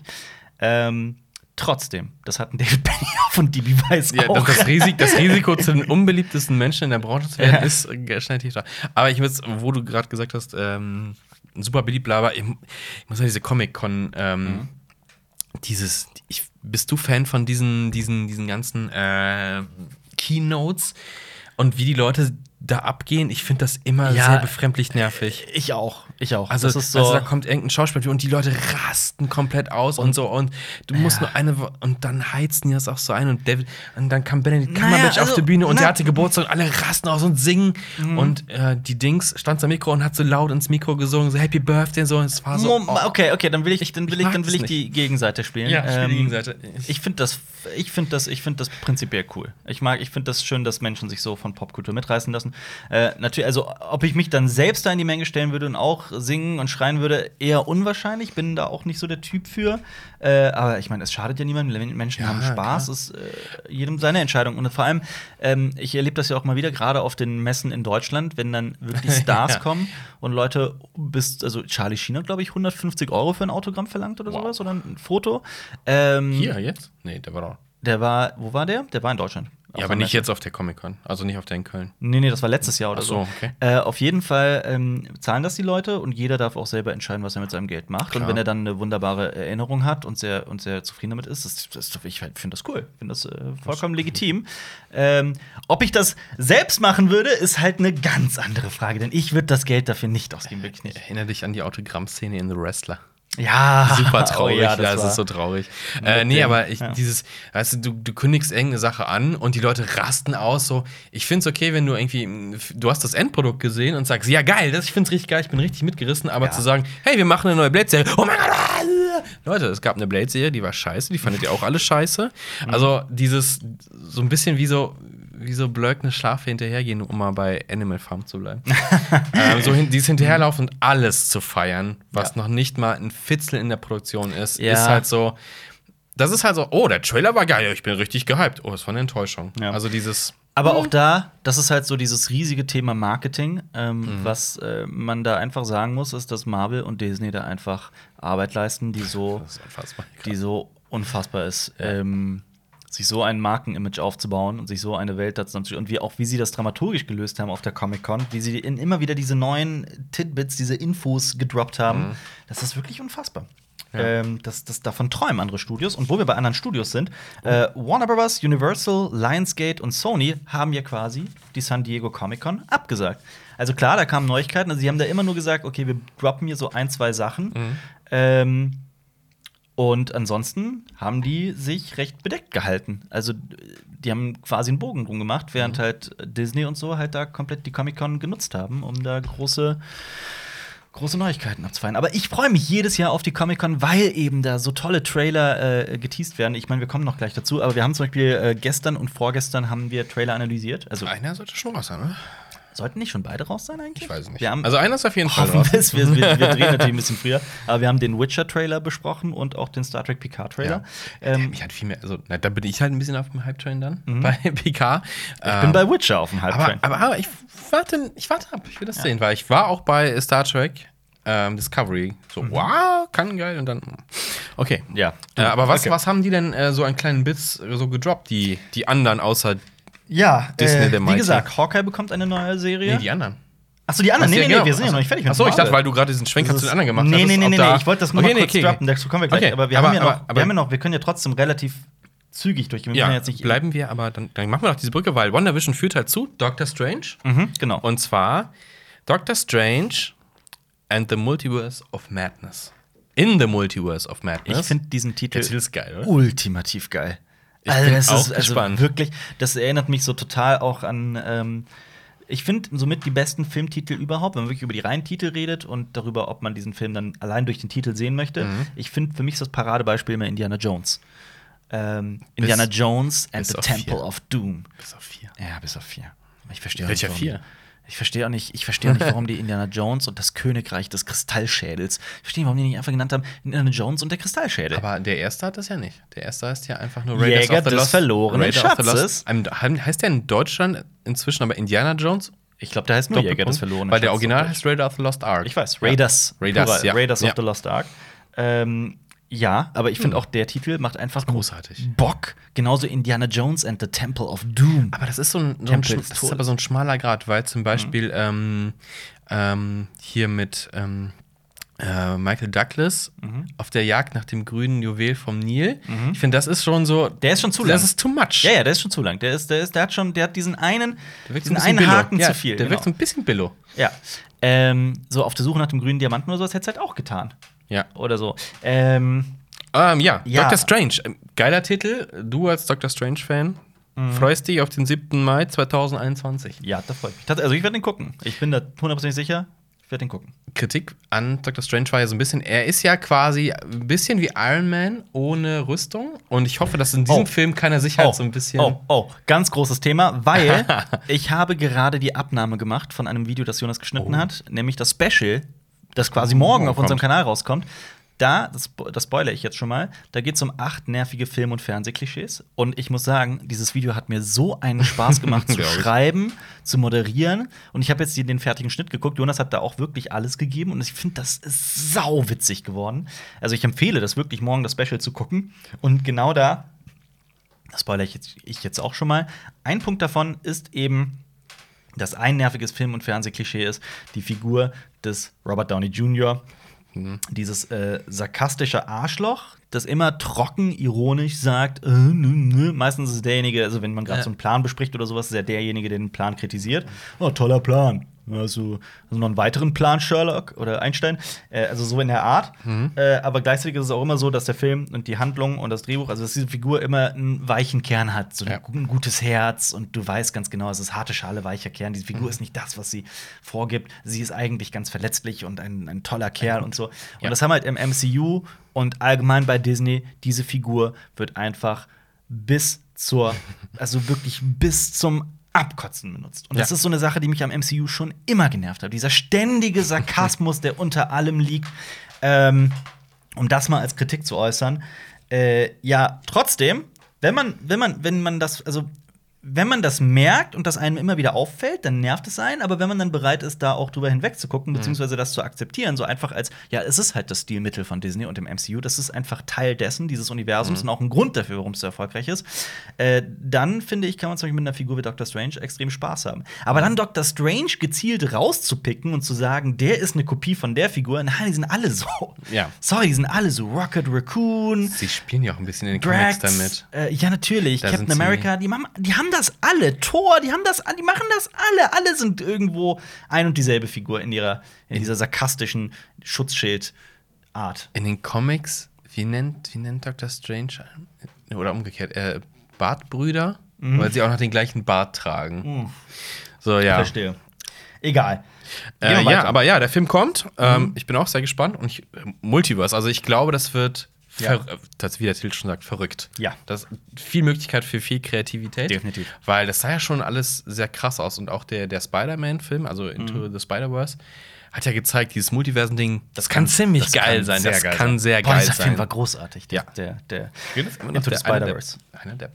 Ähm, trotzdem, das hatten David Benioff und DB Weiss Ja, auch. das, das, Risik, das Risiko, zu den unbeliebtesten Menschen in der Branche zu werden, Ja. ist äh, schnell da. Aber ich muss, wo du gerade gesagt hast, ähm, super beliebt, aber ich, ich muss ja diese Comic-Con, ähm, Mhm. dieses, ich, bist du Fan von diesen, diesen, diesen ganzen äh, Keynotes und wie die Leute da abgehen? Ich finde das immer Ja. sehr befremdlich nervig. ich auch, ich auch. Also, das ist so. also da kommt irgendein Schauspieler und die Leute rasten komplett aus und, so und du musst Ja. nur eine und dann heizen die das auch so ein und, David, und dann kam Benedict Naja, Cumberbatch auf also, die Bühne und na- Mhm. der hatte Geburtstag und alle rasten aus und singen und äh, die Dings stand am Mikro und hat so laut ins Mikro gesungen so Happy Birthday und so und es war so oh, okay, okay, dann will ich, dann will ich, mag dann will ich die Gegenseite spielen. Ja, spiel die Ähm, Gegenseite. Ich finde das, ich finde das, ich finde das prinzipiell cool. Ich mag, ich finde das schön, dass Menschen sich so von Popkultur mitreißen lassen. Äh, natürlich, also ob ich mich dann selbst da in die Menge stellen würde und auch singen und schreien würde, eher unwahrscheinlich. Bin da auch nicht so der Typ für. Äh, aber ich meine, es schadet ja niemandem. Menschen Ja, haben Spaß. klar. Ist äh, jedem seine Entscheidung. Und vor allem, ähm, ich erlebe das ja auch mal wieder, gerade auf den Messen in Deutschland, wenn dann wirklich Stars Ja. kommen und Leute bis, also Charlie Sheen hat, glaube ich, 150 Euro für ein Autogramm verlangt oder Wow. sowas oder ein Foto. Ähm, hier jetzt? Nee, der war doch. der war, wo war der? Der war in Deutschland. Ja, aber nicht jetzt auf der Comic-Con, also nicht auf der in Köln. Nee, nee, das war letztes Jahr oder Ach so. so, okay. Äh, auf jeden Fall ähm, zahlen das die Leute und jeder darf auch selber entscheiden, was er mit seinem Geld macht. Klar. Und wenn er dann eine wunderbare Erinnerung hat und sehr, und sehr zufrieden damit ist, das, das, ich finde das cool. Ich finde das äh, vollkommen legitim. Ähm, ob ich das selbst machen würde, ist halt eine ganz andere Frage, denn ich würde das Geld dafür nicht ausgeben, wirklich nicht. Erinnere dich an die Autogrammszene in The Wrestler. Ja, super traurig. oh ja, ja, das, das ist so traurig. Äh, nee, aber ich, ja. dieses, weißt du, du, du kündigst irgendeine Sache an und die Leute rasten aus. So, ich finde es okay, wenn du irgendwie, mh, du hast das Endprodukt gesehen und sagst, ja geil, das, ich finde es richtig geil, ich bin richtig mitgerissen. Aber Ja. zu sagen, hey, wir machen eine neue Blade-Serie. Oh mein Gott! ah, Leute, es gab eine Blade-Serie, die war scheiße, die fandet ihr auch alle scheiße. Mhm. Also dieses, so ein bisschen wie so, wie so blöckne Schafe hinterhergehen, um mal bei Animal Farm zu bleiben. ähm, so hin, dieses Hinterherlaufen und alles zu feiern, was Ja. noch nicht mal ein Fitzel in der Produktion ist, Ja. ist halt so. Das ist halt so, oh, der Trailer war geil, ich bin richtig gehypt. Oh, es war eine Enttäuschung. Ja. Also dieses. Aber auch da, das ist halt so dieses riesige Thema Marketing. Ähm, Mhm. Was äh, man da einfach sagen muss, ist, dass Marvel und Disney da einfach Arbeit leisten, die so, Das die so unfassbar ist. Ähm, sich so ein Markenimage aufzubauen und sich so eine Welt dazu und wie auch wie sie das dramaturgisch gelöst haben auf der Comic Con, wie sie in immer wieder diese neuen Tidbits, diese Infos gedroppt haben, Mhm. das ist wirklich unfassbar. Ähm, das, das, davon träumen andere Studios. Und wo wir bei anderen Studios sind, äh, Warner Bros., Universal, Lionsgate und Sony haben ja quasi die San Diego Comic Con abgesagt. Also klar, da kamen Neuigkeiten. Also sie haben da immer nur gesagt, okay, wir droppen hier so ein, zwei Sachen. Ähm, Und ansonsten haben die sich recht bedeckt gehalten. Also, die haben quasi einen Bogen drum gemacht, während Mhm. halt Disney und so halt da komplett die Comic-Con genutzt haben, um da große große Neuigkeiten abzufeiern. Aber ich freue mich jedes Jahr auf die Comic-Con, weil eben da so tolle Trailer äh, geteased werden. Ich meine, wir kommen noch gleich dazu, aber wir haben zum Beispiel äh, gestern und vorgestern haben wir Trailer analysiert. Also Einer sollte schon raus sein, oder? Sollten nicht schon beide raus sein eigentlich? Ich weiß nicht. Also einer ist auf jeden Fall raus. wir. Wir, wir, wir drehen natürlich ein bisschen früher. Aber wir haben den Witcher-Trailer besprochen und auch den Star Trek Picard-Trailer. Ja. Ähm, mich hat viel mehr, also na, da bin ich halt ein bisschen auf dem Hype-Train dann bei PK. ich bin bei Witcher auf dem aber, Hype-Train. aber, aber ich warte, ich warte ab, ich will das sehen, weil ich war auch bei Star Trek ähm, Discovery. So, wow, kann geil und dann. Okay. Ja. Äh, aber was, Okay. was haben die denn äh, so einen kleinen Bits so gedroppt, die, die anderen außer. Ja, Disney, äh, wie gesagt, Hawkeye bekommt eine neue Serie. Nee, die anderen. Achso, die anderen. Ach, Nee, ja, nee, genau. nee, wir sind ja noch nicht fertig. Achso, ich dachte, weil du gerade diesen Schwenker Das zu den anderen gemacht nee, hast. Nee, nee, nee, nee, ich wollte das nur okay, mal kurz nee, okay. droppen, dazu kommen wir gleich. Okay, Aber wir aber- haben ja noch, aber- wir haben ja noch, wir können ja trotzdem relativ zügig durchgehen. Wir Ja, jetzt nicht bleiben wir, aber dann, dann machen wir doch diese Brücke, weil WandaVision führt halt zu Doctor Strange. Mhm, genau. Und zwar Doctor Strange and the Multiverse of Madness. In the Multiverse of Madness. ich finde diesen Titel geil, ultimativ geil. Ich also, bin das auch ist also gespannt. wirklich, das erinnert mich so total auch an. Ähm, ich finde somit die besten Filmtitel überhaupt, wenn man wirklich über die reinen Titel redet und darüber, ob man diesen Film dann allein durch den Titel sehen möchte. Mhm. Ich finde, für mich ist das Paradebeispiel immer Indiana Jones. Ähm, Indiana Jones and bis the Temple vier. of Doom. Bis auf vier. Ja, bis auf vier. Ich verstehe auch Welcher vier? Ich verstehe auch nicht, ich verstehe nicht, warum die Indiana Jones und das Königreich des Kristallschädels. Ich verstehe, warum die nicht einfach genannt haben Indiana Jones und der Kristallschädel. Aber der erste hat das ja nicht. Der erste heißt ja einfach nur Jäger des verlorenen Raider of the Schatzes. Lost. Ähm, Heißt der in Deutschland inzwischen aber Indiana Jones? ich glaube, der heißt nur Jäger des verlorenen Weil der Schatzes Original heißt Raider of the Lost Ark. Ich weiß, Ja. Raiders. Raiders, Plural, ja. Raiders of Ja. the Lost Ark. Ähm, ja, aber ich finde auch der Titel macht einfach Großartig. Bock. Genauso Indiana Jones and the Temple of Doom. Aber das ist so ein, so ein, das ist aber so ein schmaler Grad, weil zum Beispiel ähm, ähm, hier mit ähm, äh, Michael Douglas auf der Jagd nach dem grünen Juwel vom Nil. Ich finde, das ist schon so. Der ist schon zu Das lang. ist too much. ja, ja, der ist schon zu lang. Der, ist, der, ist, der hat schon, der hat diesen einen, diesen ein einen billo. Haken ja, zu viel. Der genau. wirkt so ein bisschen billo. Ja. Ähm, so auf der Suche nach dem grünen Diamanten oder sowas hätte es halt auch getan. Ja. Oder so. Ähm, Ähm, ja, Ja. Doctor Strange. Ähm, Geiler Titel. Du als Doctor Strange-Fan freust dich auf den 7. Mai 2021. ja, da freut mich. Tats- Also ich werde den gucken. Ich bin da hundertprozentig sicher. Ich werde den gucken. Kritik an Dr. Strange war ja so ein bisschen, er ist ja quasi ein bisschen wie Iron Man ohne Rüstung. Und ich hoffe, dass in diesem Oh. Film kann er sich halt so ein bisschen. Oh, oh, ganz großes Thema, weil ich habe gerade die Abnahme gemacht von einem Video, das Jonas geschnitten Oh. hat, nämlich das Special, das quasi morgen auf unserem Kanal rauskommt. Da, das, das spoilere ich jetzt schon mal, da geht es um acht nervige Film- und Fernsehklischees. Und ich muss sagen, dieses Video hat mir so einen Spaß gemacht zu schreiben, zu moderieren. Und ich habe jetzt den fertigen Schnitt geguckt. Jonas hat da auch wirklich alles gegeben. Und ich finde, das ist sauwitzig geworden. Also ich empfehle das wirklich, morgen das Special zu gucken. Und genau da das spoilere ich jetzt, ich jetzt auch schon mal. Ein Punkt davon ist eben, dass ein nerviges Film- und Fernsehklischee ist, die Figur des Robert Downey Jr., dieses äh, sarkastische Arschloch, das immer trocken, ironisch sagt, äh, nö, nö. meistens ist es derjenige, also wenn man gerade Ja. so einen Plan bespricht oder sowas, ist er derjenige, der den Plan kritisiert. Oh, toller Plan. Also, also noch einen weiteren Plan, Sherlock oder Einstein. Äh, also so in der Art. Äh, aber gleichzeitig ist es auch immer so, dass der Film und die Handlung und das Drehbuch, also dass diese Figur immer einen weichen Kern hat, so Ja. ein gutes Herz und du weißt ganz genau, es ist harte Schale, weicher Kern. Diese Figur ist nicht das, was sie vorgibt. Sie ist eigentlich ganz verletzlich und ein, ein toller Kerl und so. Und Ja. das haben halt im MCU und allgemein bei Disney, diese Figur wird einfach bis zur, also wirklich bis zum Abkotzen benutzt. Und das Ja. ist so eine Sache, die mich am MCU schon immer genervt hat. Dieser ständige Sarkasmus, der unter allem liegt. Ähm, um das mal als Kritik zu äußern. Äh, ja, trotzdem, wenn man, wenn man, wenn man das, also wenn man das merkt und das einem immer wieder auffällt, dann nervt es einen, aber wenn man dann bereit ist, da auch drüber hinweg zu gucken, beziehungsweise das zu akzeptieren, so einfach als, ja, es ist halt das Stilmittel von Disney und dem MCU, das ist einfach Teil dessen, dieses Universums und auch ein Grund dafür, warum es so erfolgreich ist, äh, dann finde ich, kann man zum Beispiel mit einer Figur wie Doctor Strange extrem Spaß haben. Aber dann Doctor Strange gezielt rauszupicken und zu sagen, der ist eine Kopie von der Figur, nein, die sind alle so. Ja. Sorry, die sind alle so. Rocket Raccoon, Sie spielen ja auch ein bisschen in den Comics Drax, damit. Äh, ja, natürlich. Da Captain America, die, haben, die haben das alle. Thor, die haben das, die machen das alle. Alle sind irgendwo ein und dieselbe Figur in ihrer in dieser sarkastischen Schutzschild-Art. In den Comics wie nennt, wie nennt Dr. Strange, äh, oder umgekehrt, äh, Bartbrüder? Weil sie auch noch den gleichen Bart tragen. So, ja. Verstehe. Egal. Äh, ja. Mhm. aber ja, der Film kommt. Ähm, ich bin auch sehr gespannt. Und ich, äh, Multiverse, also ich glaube, das wird, Ja. das, wie der Titel schon sagt, verrückt. Ja. Das viel Möglichkeit für viel Kreativität. Definitiv. Weil das sah ja schon alles sehr krass aus. Und auch der, der Spider-Man-Film, also Into Mhm. the Spider-Verse, hat ja gezeigt, dieses Multiversen-Ding, das kann ziemlich das geil kann sein. sehr das geil kann sein. sehr Boah, geil dieser sein. Film war großartig. Der, Ja. der, der noch Into the der- der- Spider-Verse. Einer der,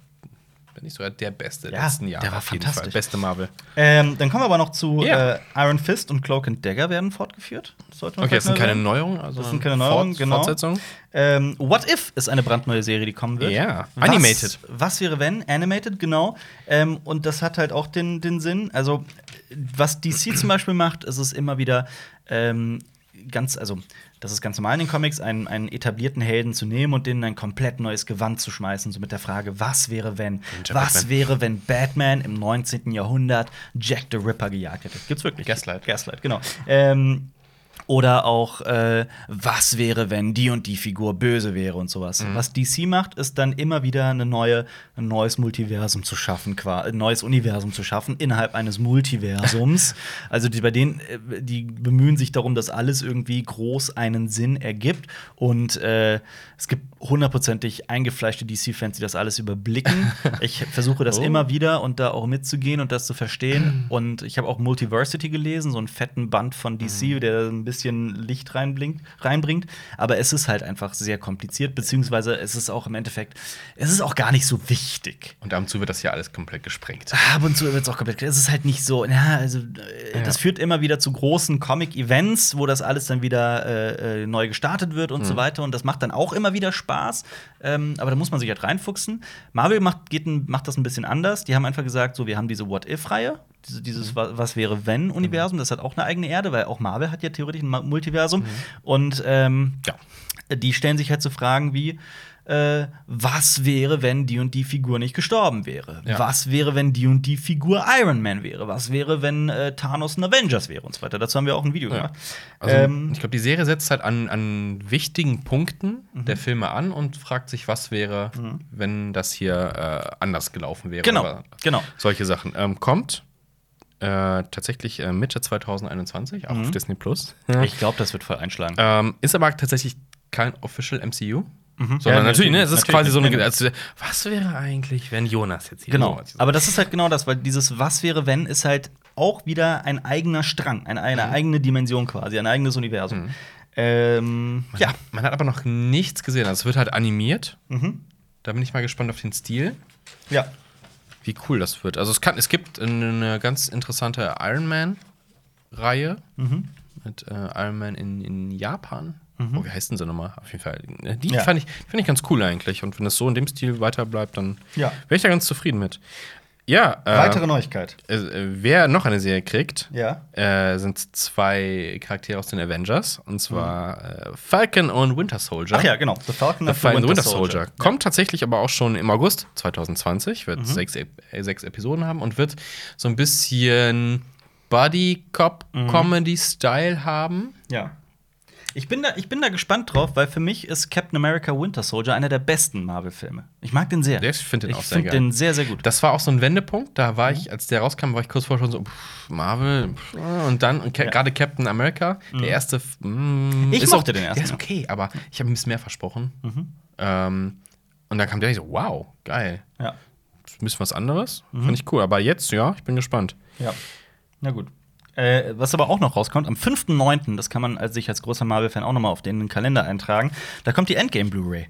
wenn nicht sogar der beste Ja, letzten Jahre. der war auf jeden fantastisch. Fall. Beste Marvel. Ähm, dann kommen wir aber noch zu Ja. äh, Iron Fist und Cloak and Dagger werden fortgeführt. Das sollte man Okay, das sind keine. Neuerungen. Also Das sind keine Neuerungen, Fort- genau. Fortsetzungen. Ähm, What If ist eine brandneue Serie, die kommen wird. Ja, Was- animated. Was wäre wenn? Animated, genau. Ähm, und das hat halt auch den, den Sinn. Also, was DC zum Beispiel macht, ist es immer wieder ähm, ganz, also, das ist ganz normal in den Comics, einen, einen etablierten Helden zu nehmen und denen ein komplett neues Gewand zu schmeißen. So mit der Frage, was wäre wenn? Ninja was Batman. wäre, wenn Batman im 19. Jahrhundert Jack the Ripper gejagt hätte? Gibt's wirklich? Gaslight. Gaslight, genau. Ähm, oder auch, äh, was wäre, wenn die und die Figur böse wäre und sowas. Mhm. Was DC macht, ist dann immer wieder eine neue, ein neues Multiversum zu schaffen, quasi, ein neues Universum zu schaffen innerhalb eines Multiversums. also die, bei denen, äh, die bemühen sich darum, dass alles irgendwie groß einen Sinn ergibt. Und äh, es gibt hundertprozentig eingefleischte DC-Fans, die das alles überblicken. ich versuche das Oh. immer wieder und da auch mitzugehen und das zu verstehen. Und ich habe auch Multiversity gelesen, so einen fetten Band von DC, der ein bisschen Licht reinbringt. Aber es ist halt einfach sehr kompliziert, beziehungsweise es ist auch im Endeffekt, es ist auch gar nicht so wichtig. Und ab und zu wird das ja alles komplett gesprengt. Ab und zu wird es auch komplett. Es ist halt nicht so. Ja, also, äh, das führt immer wieder zu großen Comic-Events, wo das alles dann wieder äh, äh, neu gestartet wird und so weiter. Und das macht dann auch immer wieder Spaß. Ähm, aber da muss man sich halt reinfuchsen. Marvel macht, geht, macht das ein bisschen anders. Die haben einfach gesagt, so, wir haben diese What-If-Reihe. Diese, dieses Wa- Was wäre wenn Universum, das hat auch eine eigene Erde, weil auch Marvel hat ja theoretisch ein Multiversum. Und ähm, Ja. die stellen sich halt so Fragen wie, äh, was wäre, wenn die und die Figur nicht gestorben wäre? Ja. Was wäre, wenn die und die Figur Iron Man wäre? Was wäre, wenn äh, Thanos ein Avengers wäre und so weiter? Dazu haben wir auch ein Video Ja. gemacht. Also, ähm, ich glaube, die Serie setzt halt an, an wichtigen Punkten Mhm. der Filme an und fragt sich, was wäre, wenn das hier äh, anders gelaufen wäre. Genau, genau. Solche Sachen. Ähm, kommt äh, tatsächlich äh, Mitte 2021, auch Mhm. auf Disney Plus. ich glaube, das wird voll einschlagen. Ähm, ist aber tatsächlich kein Official MCU. Mhm. Sondern Ja, natürlich, ne, es ist quasi so eine. natürlich. Also, was wäre eigentlich, wenn Jonas jetzt hier Genau. so- Aber das ist halt genau das, weil dieses Was wäre, wenn ist halt auch wieder ein eigener Strang, eine, Mhm. eine eigene Dimension quasi, ein eigenes Universum. Ähm, ja. Man hat aber noch nichts gesehen. Also, es wird halt animiert. Mhm. Da bin ich mal gespannt auf den Stil. Ja. wie cool das wird. Also es kann, es gibt eine ganz interessante Iron Man-Reihe Mhm. mit äh, Iron Man in, in Japan. Oh, wie heißt denn sie nochmal? Auf jeden Fall. Äh, Die Ja. fand, ich, fand ich ganz cool eigentlich. Und wenn es so in dem Stil weiter bleibt, dann Ja. wäre ich da ganz zufrieden mit. Ja, äh, Weitere Neuigkeit. äh, wer noch eine Serie kriegt, Ja. äh, sind zwei Charaktere aus den Avengers. Und zwar äh, Falcon und Winter Soldier. Ach ja, genau. The Falcon The Falcon Winter, Winter Soldier. Soldier. Kommt tatsächlich aber auch schon im August 2020, Mhm. wird sechs, Ep- äh, sechs Episoden haben und wird so ein bisschen Buddy Cop Mhm. Comedy Style haben. Ja. Ich bin, da, ich bin da gespannt drauf, weil für mich ist Captain America Winter Soldier einer der besten Marvel-Filme. Ich mag den sehr. Ich find den auch ich sehr find geil. den sehr, sehr gut. Das war auch so ein Wendepunkt. Da Mhm. war ich, als der rauskam, war ich kurz vorher schon so, pff, Marvel, pff, und dann und Ja. Mhm. gerade Captain America, der erste. mm, Ich ist mochte auch, den ersten, Der ist okay, aber ich habe ein bisschen mehr versprochen. Mhm. Ähm, und dann kam der ich so, wow, geil. Ja. Ein bisschen was anderes. Mhm. Fand ich cool. Aber jetzt, ja, ich bin gespannt. Ja. Na gut. Äh, was aber auch noch rauskommt, am 5.9., das kann man als sich als großer Marvel-Fan auch noch mal auf den Kalender eintragen, da kommt die Endgame Blu-ray.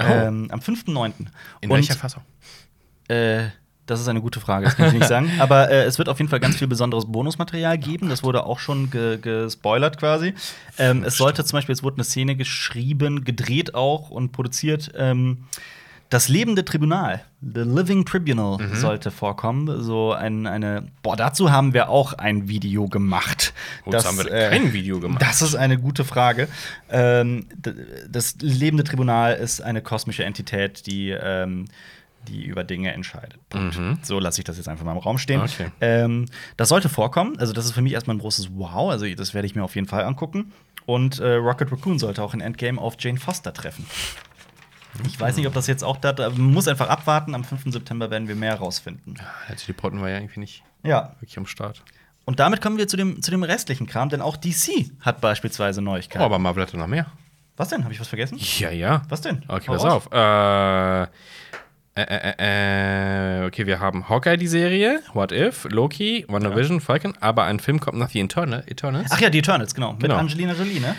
Oh. Ähm, am 5.9. In Und, welcher Fassung? Äh, das ist eine gute Frage, das kann ich nicht sagen. Aber äh, es wird auf jeden Fall ganz viel besonderes Bonusmaterial geben. Das wurde auch schon ge gespoilert quasi. Ähm, es sollte zum Beispiel, es wurde eine Szene geschrieben, gedreht auch und produziert. Ähm, das lebende Tribunal, The Living Tribunal, Mhm. sollte vorkommen. So ein, eine. Boah, dazu haben wir auch ein Video gemacht. Wozu haben wir denn kein Video gemacht? Das ist eine gute Frage. Ähm, das lebende Tribunal ist eine kosmische Entität, die ähm, die über Dinge entscheidet. Punkt. So lasse ich das jetzt einfach mal im Raum stehen. Mhm. Okay. Ähm, das sollte vorkommen. Also, das ist für mich erstmal ein großes Wow. Also, das werde ich mir auf jeden Fall angucken. Und äh, Rocket Raccoon sollte auch in Endgame auf Jane Foster treffen. Ich weiß nicht, ob das jetzt auch da, man muss einfach abwarten. Am 5. September werden wir mehr rausfinden. Natalie Portman war ja irgendwie nicht Ja. wirklich am Start. Und damit kommen wir zu dem, zu dem restlichen Kram, denn auch DC hat beispielsweise Oh, Neuigkeiten. aber Marvel hatte noch mehr. Was denn? Habe ich was vergessen? Ja, ja. Was denn? Okay, Hau pass raus. auf. Äh, äh, äh, äh, okay, wir haben Hawkeye, die Serie, What If, Loki, WandaVision, Falcon, aber ein Film kommt nach The Eternal, Eternals. Ach ja, die Eternals, genau. Mit Genau. Angelina Jolie, ne?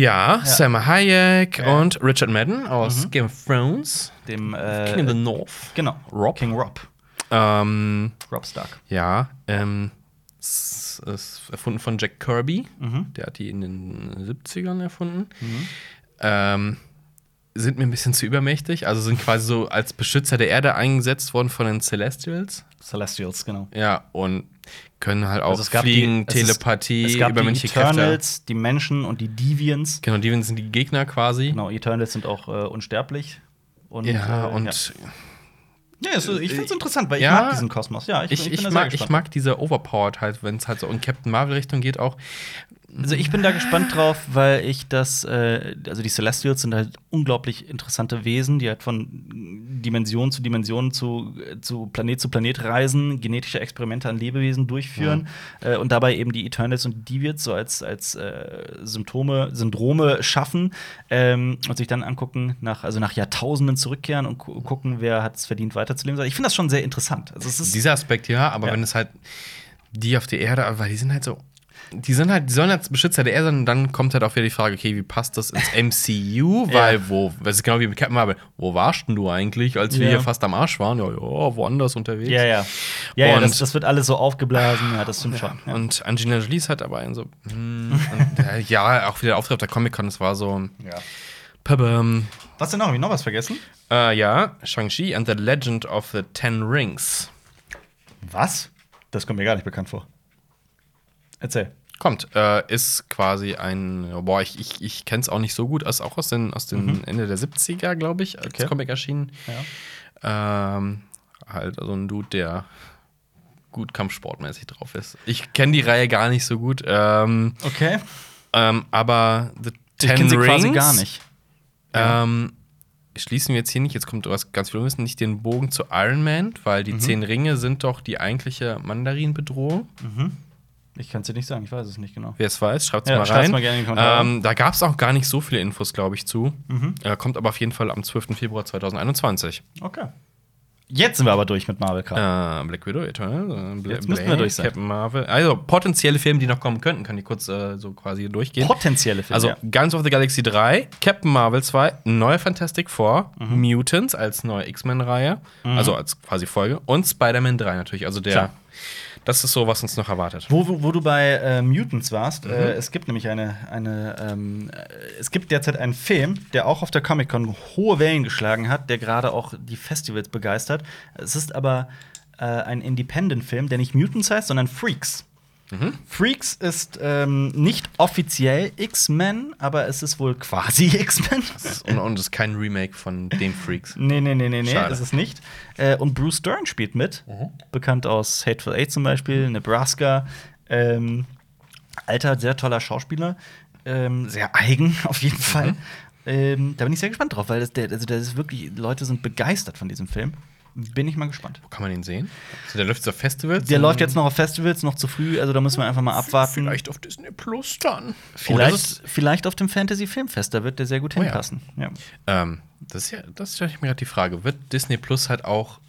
Ja, Sam Hayek Ja. und Richard Madden aus Game of Thrones. Dem, King in the äh, North. genau. Rob. King Rob. Ähm, Rob Stark. ja, ähm, es ist erfunden von Jack Kirby. Mhm. Der hat die in den 70ern erfunden. Ähm, sind mir ein bisschen zu übermächtig. Also sind quasi so als Beschützer der Erde eingesetzt worden von den Celestials. Celestials, genau. Ja, und können halt auch Also es fliegen, die, es ist- Telepathie, es gab die übermenschliche Kräfte. Eternals, die Menschen und die Deviants. Genau, die sind die Gegner quasi. Genau, Eternals sind auch äh, unsterblich. Und, Ja, äh, und ja. Ja, ist- ich finde es interessant, weil ich Ja, mag diesen Kosmos. Ja, ich, ich, ich, ich, mag, ich mag diese Overpowered halt, wenn es halt so in Captain Marvel-Richtung geht auch. Also ich bin da gespannt drauf, weil ich das, äh, also die Celestials sind halt unglaublich interessante Wesen, die halt von Dimension zu Dimension zu, zu Planet zu Planet reisen, genetische Experimente an Lebewesen durchführen äh, und dabei eben die Eternals und die Deviants so als, als äh, Symptome, Syndrome schaffen ähm, und sich dann angucken, nach, also nach Jahrtausenden zurückkehren und gu gucken, wer hat es verdient, weiterzuleben. Ich finde das schon sehr interessant. Also Dieser Aspekt, ja, aber Ja. wenn es halt die auf die Erde, weil die sind halt so. Die sind halt, die sollen als Beschützer der Erde sein und dann kommt halt auch wieder die Frage, okay, wie passt das ins MCU? Weil, wo, das ist genau wie mit Captain Marvel, wo warst denn du eigentlich, als wir Ja. hier fast am Arsch waren? Ja, ja, woanders unterwegs. ja, ja. Ja, ja das, das wird alles so aufgeblasen. Ja, das stimmt schon. Ja. Und Angelina Jolie ist halt aber ein so, hm, und, äh, ja, auch wieder der Auftritt auf der Comic-Con, das war so, Ja. pabam. Was denn noch? Hab ich noch was vergessen? Äh, ja, Shang-Chi and the Legend of the Ten Rings. Was? Das kommt mir gar nicht bekannt vor. Erzähl. Kommt, äh, ist quasi ein, boah, ich, ich, ich kenne es auch nicht so gut, ist auch aus den, aus den Ende der 70er, glaube ich, als Okay. Comic erschienen. Ja. Ähm, halt so ein Dude, der gut kampfsportmäßig drauf ist. Ich kenne die Reihe gar nicht so gut, ähm, Okay. ähm, aber The Ich Ten sie Rings quasi gar nicht. Ja. Ähm, schließen wir jetzt hier nicht, jetzt kommt was ganz viel Wissen, nicht den Bogen zu Iron Man, weil Mhm. die zehn Ringe sind doch die eigentliche Mandarin-Bedrohung. Ich kann es dir nicht sagen, ich weiß es nicht genau. Wer es weiß, schreibt es Ja, mal schreibt's rein. mal gerne in die Kommentare. ähm, da gab es auch gar nicht so viele Infos, glaube ich, zu. Mhm. Äh, kommt aber auf jeden Fall am 12. Februar 2021. Okay. Jetzt sind wir aber durch mit Marvel gerade. Äh, Black Widow, Eternal, äh, Bla- Jetzt müssten wir durch sein. Captain Marvel. Also potenzielle Filme, die noch kommen könnten, kann ich kurz äh, so quasi hier durchgehen. Potenzielle Filme. Also ja. Guardians of the Galaxy 3, Captain Marvel 2, neue Fantastic Four, Mhm. Mutants als neue X-Men-Reihe, also als quasi Folge und Spider-Man 3 natürlich. Also der, Klar. Das ist so, was uns noch erwartet. Wo, wo, wo du bei äh, Mutants warst, Mhm. äh, es gibt nämlich eine, eine ähm, äh, es gibt derzeit einen Film, der auch auf der Comic-Con hohe Wellen geschlagen hat, der gerade auch die Festivals begeistert. Es ist aber äh, ein Independent-Film, der nicht Mutants heißt, sondern Freaks. Mhm. Freaks ist ähm, nicht offiziell X-Men, aber es ist wohl quasi X-Men. Und, und es ist kein Remake von den Freaks. Nee, nee, nee, nee, nee, Schade. ist es nicht. Äh, und Bruce Dern spielt mit. Bekannt aus Hateful Eight zum Beispiel, Nebraska. Ähm, alter, sehr toller Schauspieler. Ähm, sehr eigen, auf jeden Fall. Ähm, da bin ich sehr gespannt drauf, weil das, der, also das ist wirklich, Leute sind begeistert von diesem Film. Bin ich mal gespannt. Wo kann man den sehen? Also der läuft jetzt auf Festivals? Der läuft jetzt noch auf Festivals, noch zu früh, also da müssen wir einfach mal abwarten. Vielleicht auf Disney Plus dann. vielleicht, Oh, vielleicht auf dem Fantasy Filmfest, da wird der sehr gut Oh ja. hinpassen. Ja. ähm, das ist ja, das stelle ich mir gerade die Frage. Wird Disney Plus halt auch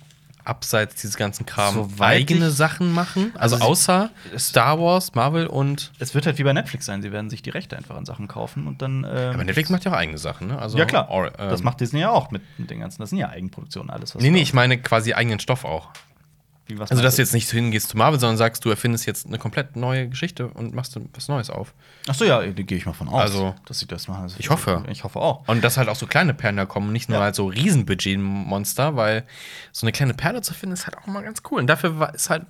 abseits dieses ganzen Kram Soweit eigene ich- Sachen machen? Also, Also außer Star Wars, Marvel und. Es wird halt wie bei Netflix sein, sie werden sich die Rechte einfach an Sachen kaufen und dann. ähm, Aber Netflix macht ja auch eigene Sachen, ne? Also, Ja, klar. Or, ähm, das macht Disney ja auch mit, mit den ganzen. Das sind ja Eigenproduktionen, alles. Was Nee, nee, ich meine quasi eigenen Stoff auch. Wie, was Also, dass du jetzt nicht hingehst zu Marvel, sondern sagst, du erfindest jetzt eine komplett neue Geschichte und machst dann was Neues auf. Achso, ja, da gehe ich mal von aus, Also, dass sie das machen. Also, ich hoffe. Ich hoffe auch. Und dass halt auch so kleine Perlen da kommen, nicht nur Ja. halt so Riesenbudget-Monster, weil so eine kleine Perle zu finden, ist halt auch mal ganz cool. Und dafür war, ist halt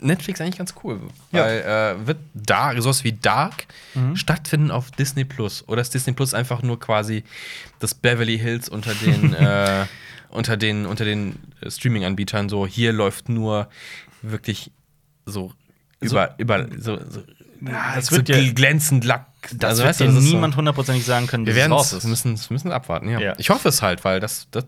Netflix eigentlich ganz cool. Ja. Weil äh, wird Dark, sowas wie Dark Mhm. stattfinden auf Disney Plus. Oder ist Disney Plus einfach nur quasi das Beverly Hills unter den äh, unter den, unter den äh, Streaming-Anbietern so, hier läuft nur wirklich so über, über so, so, ah, das so wird ja- gl- glänzend Lack. Das Also, wird weißt du, niemand hundertprozentig sagen können, wir werden es müssen, müssen abwarten, ja. Ja. Ich hoffe es halt, weil das, das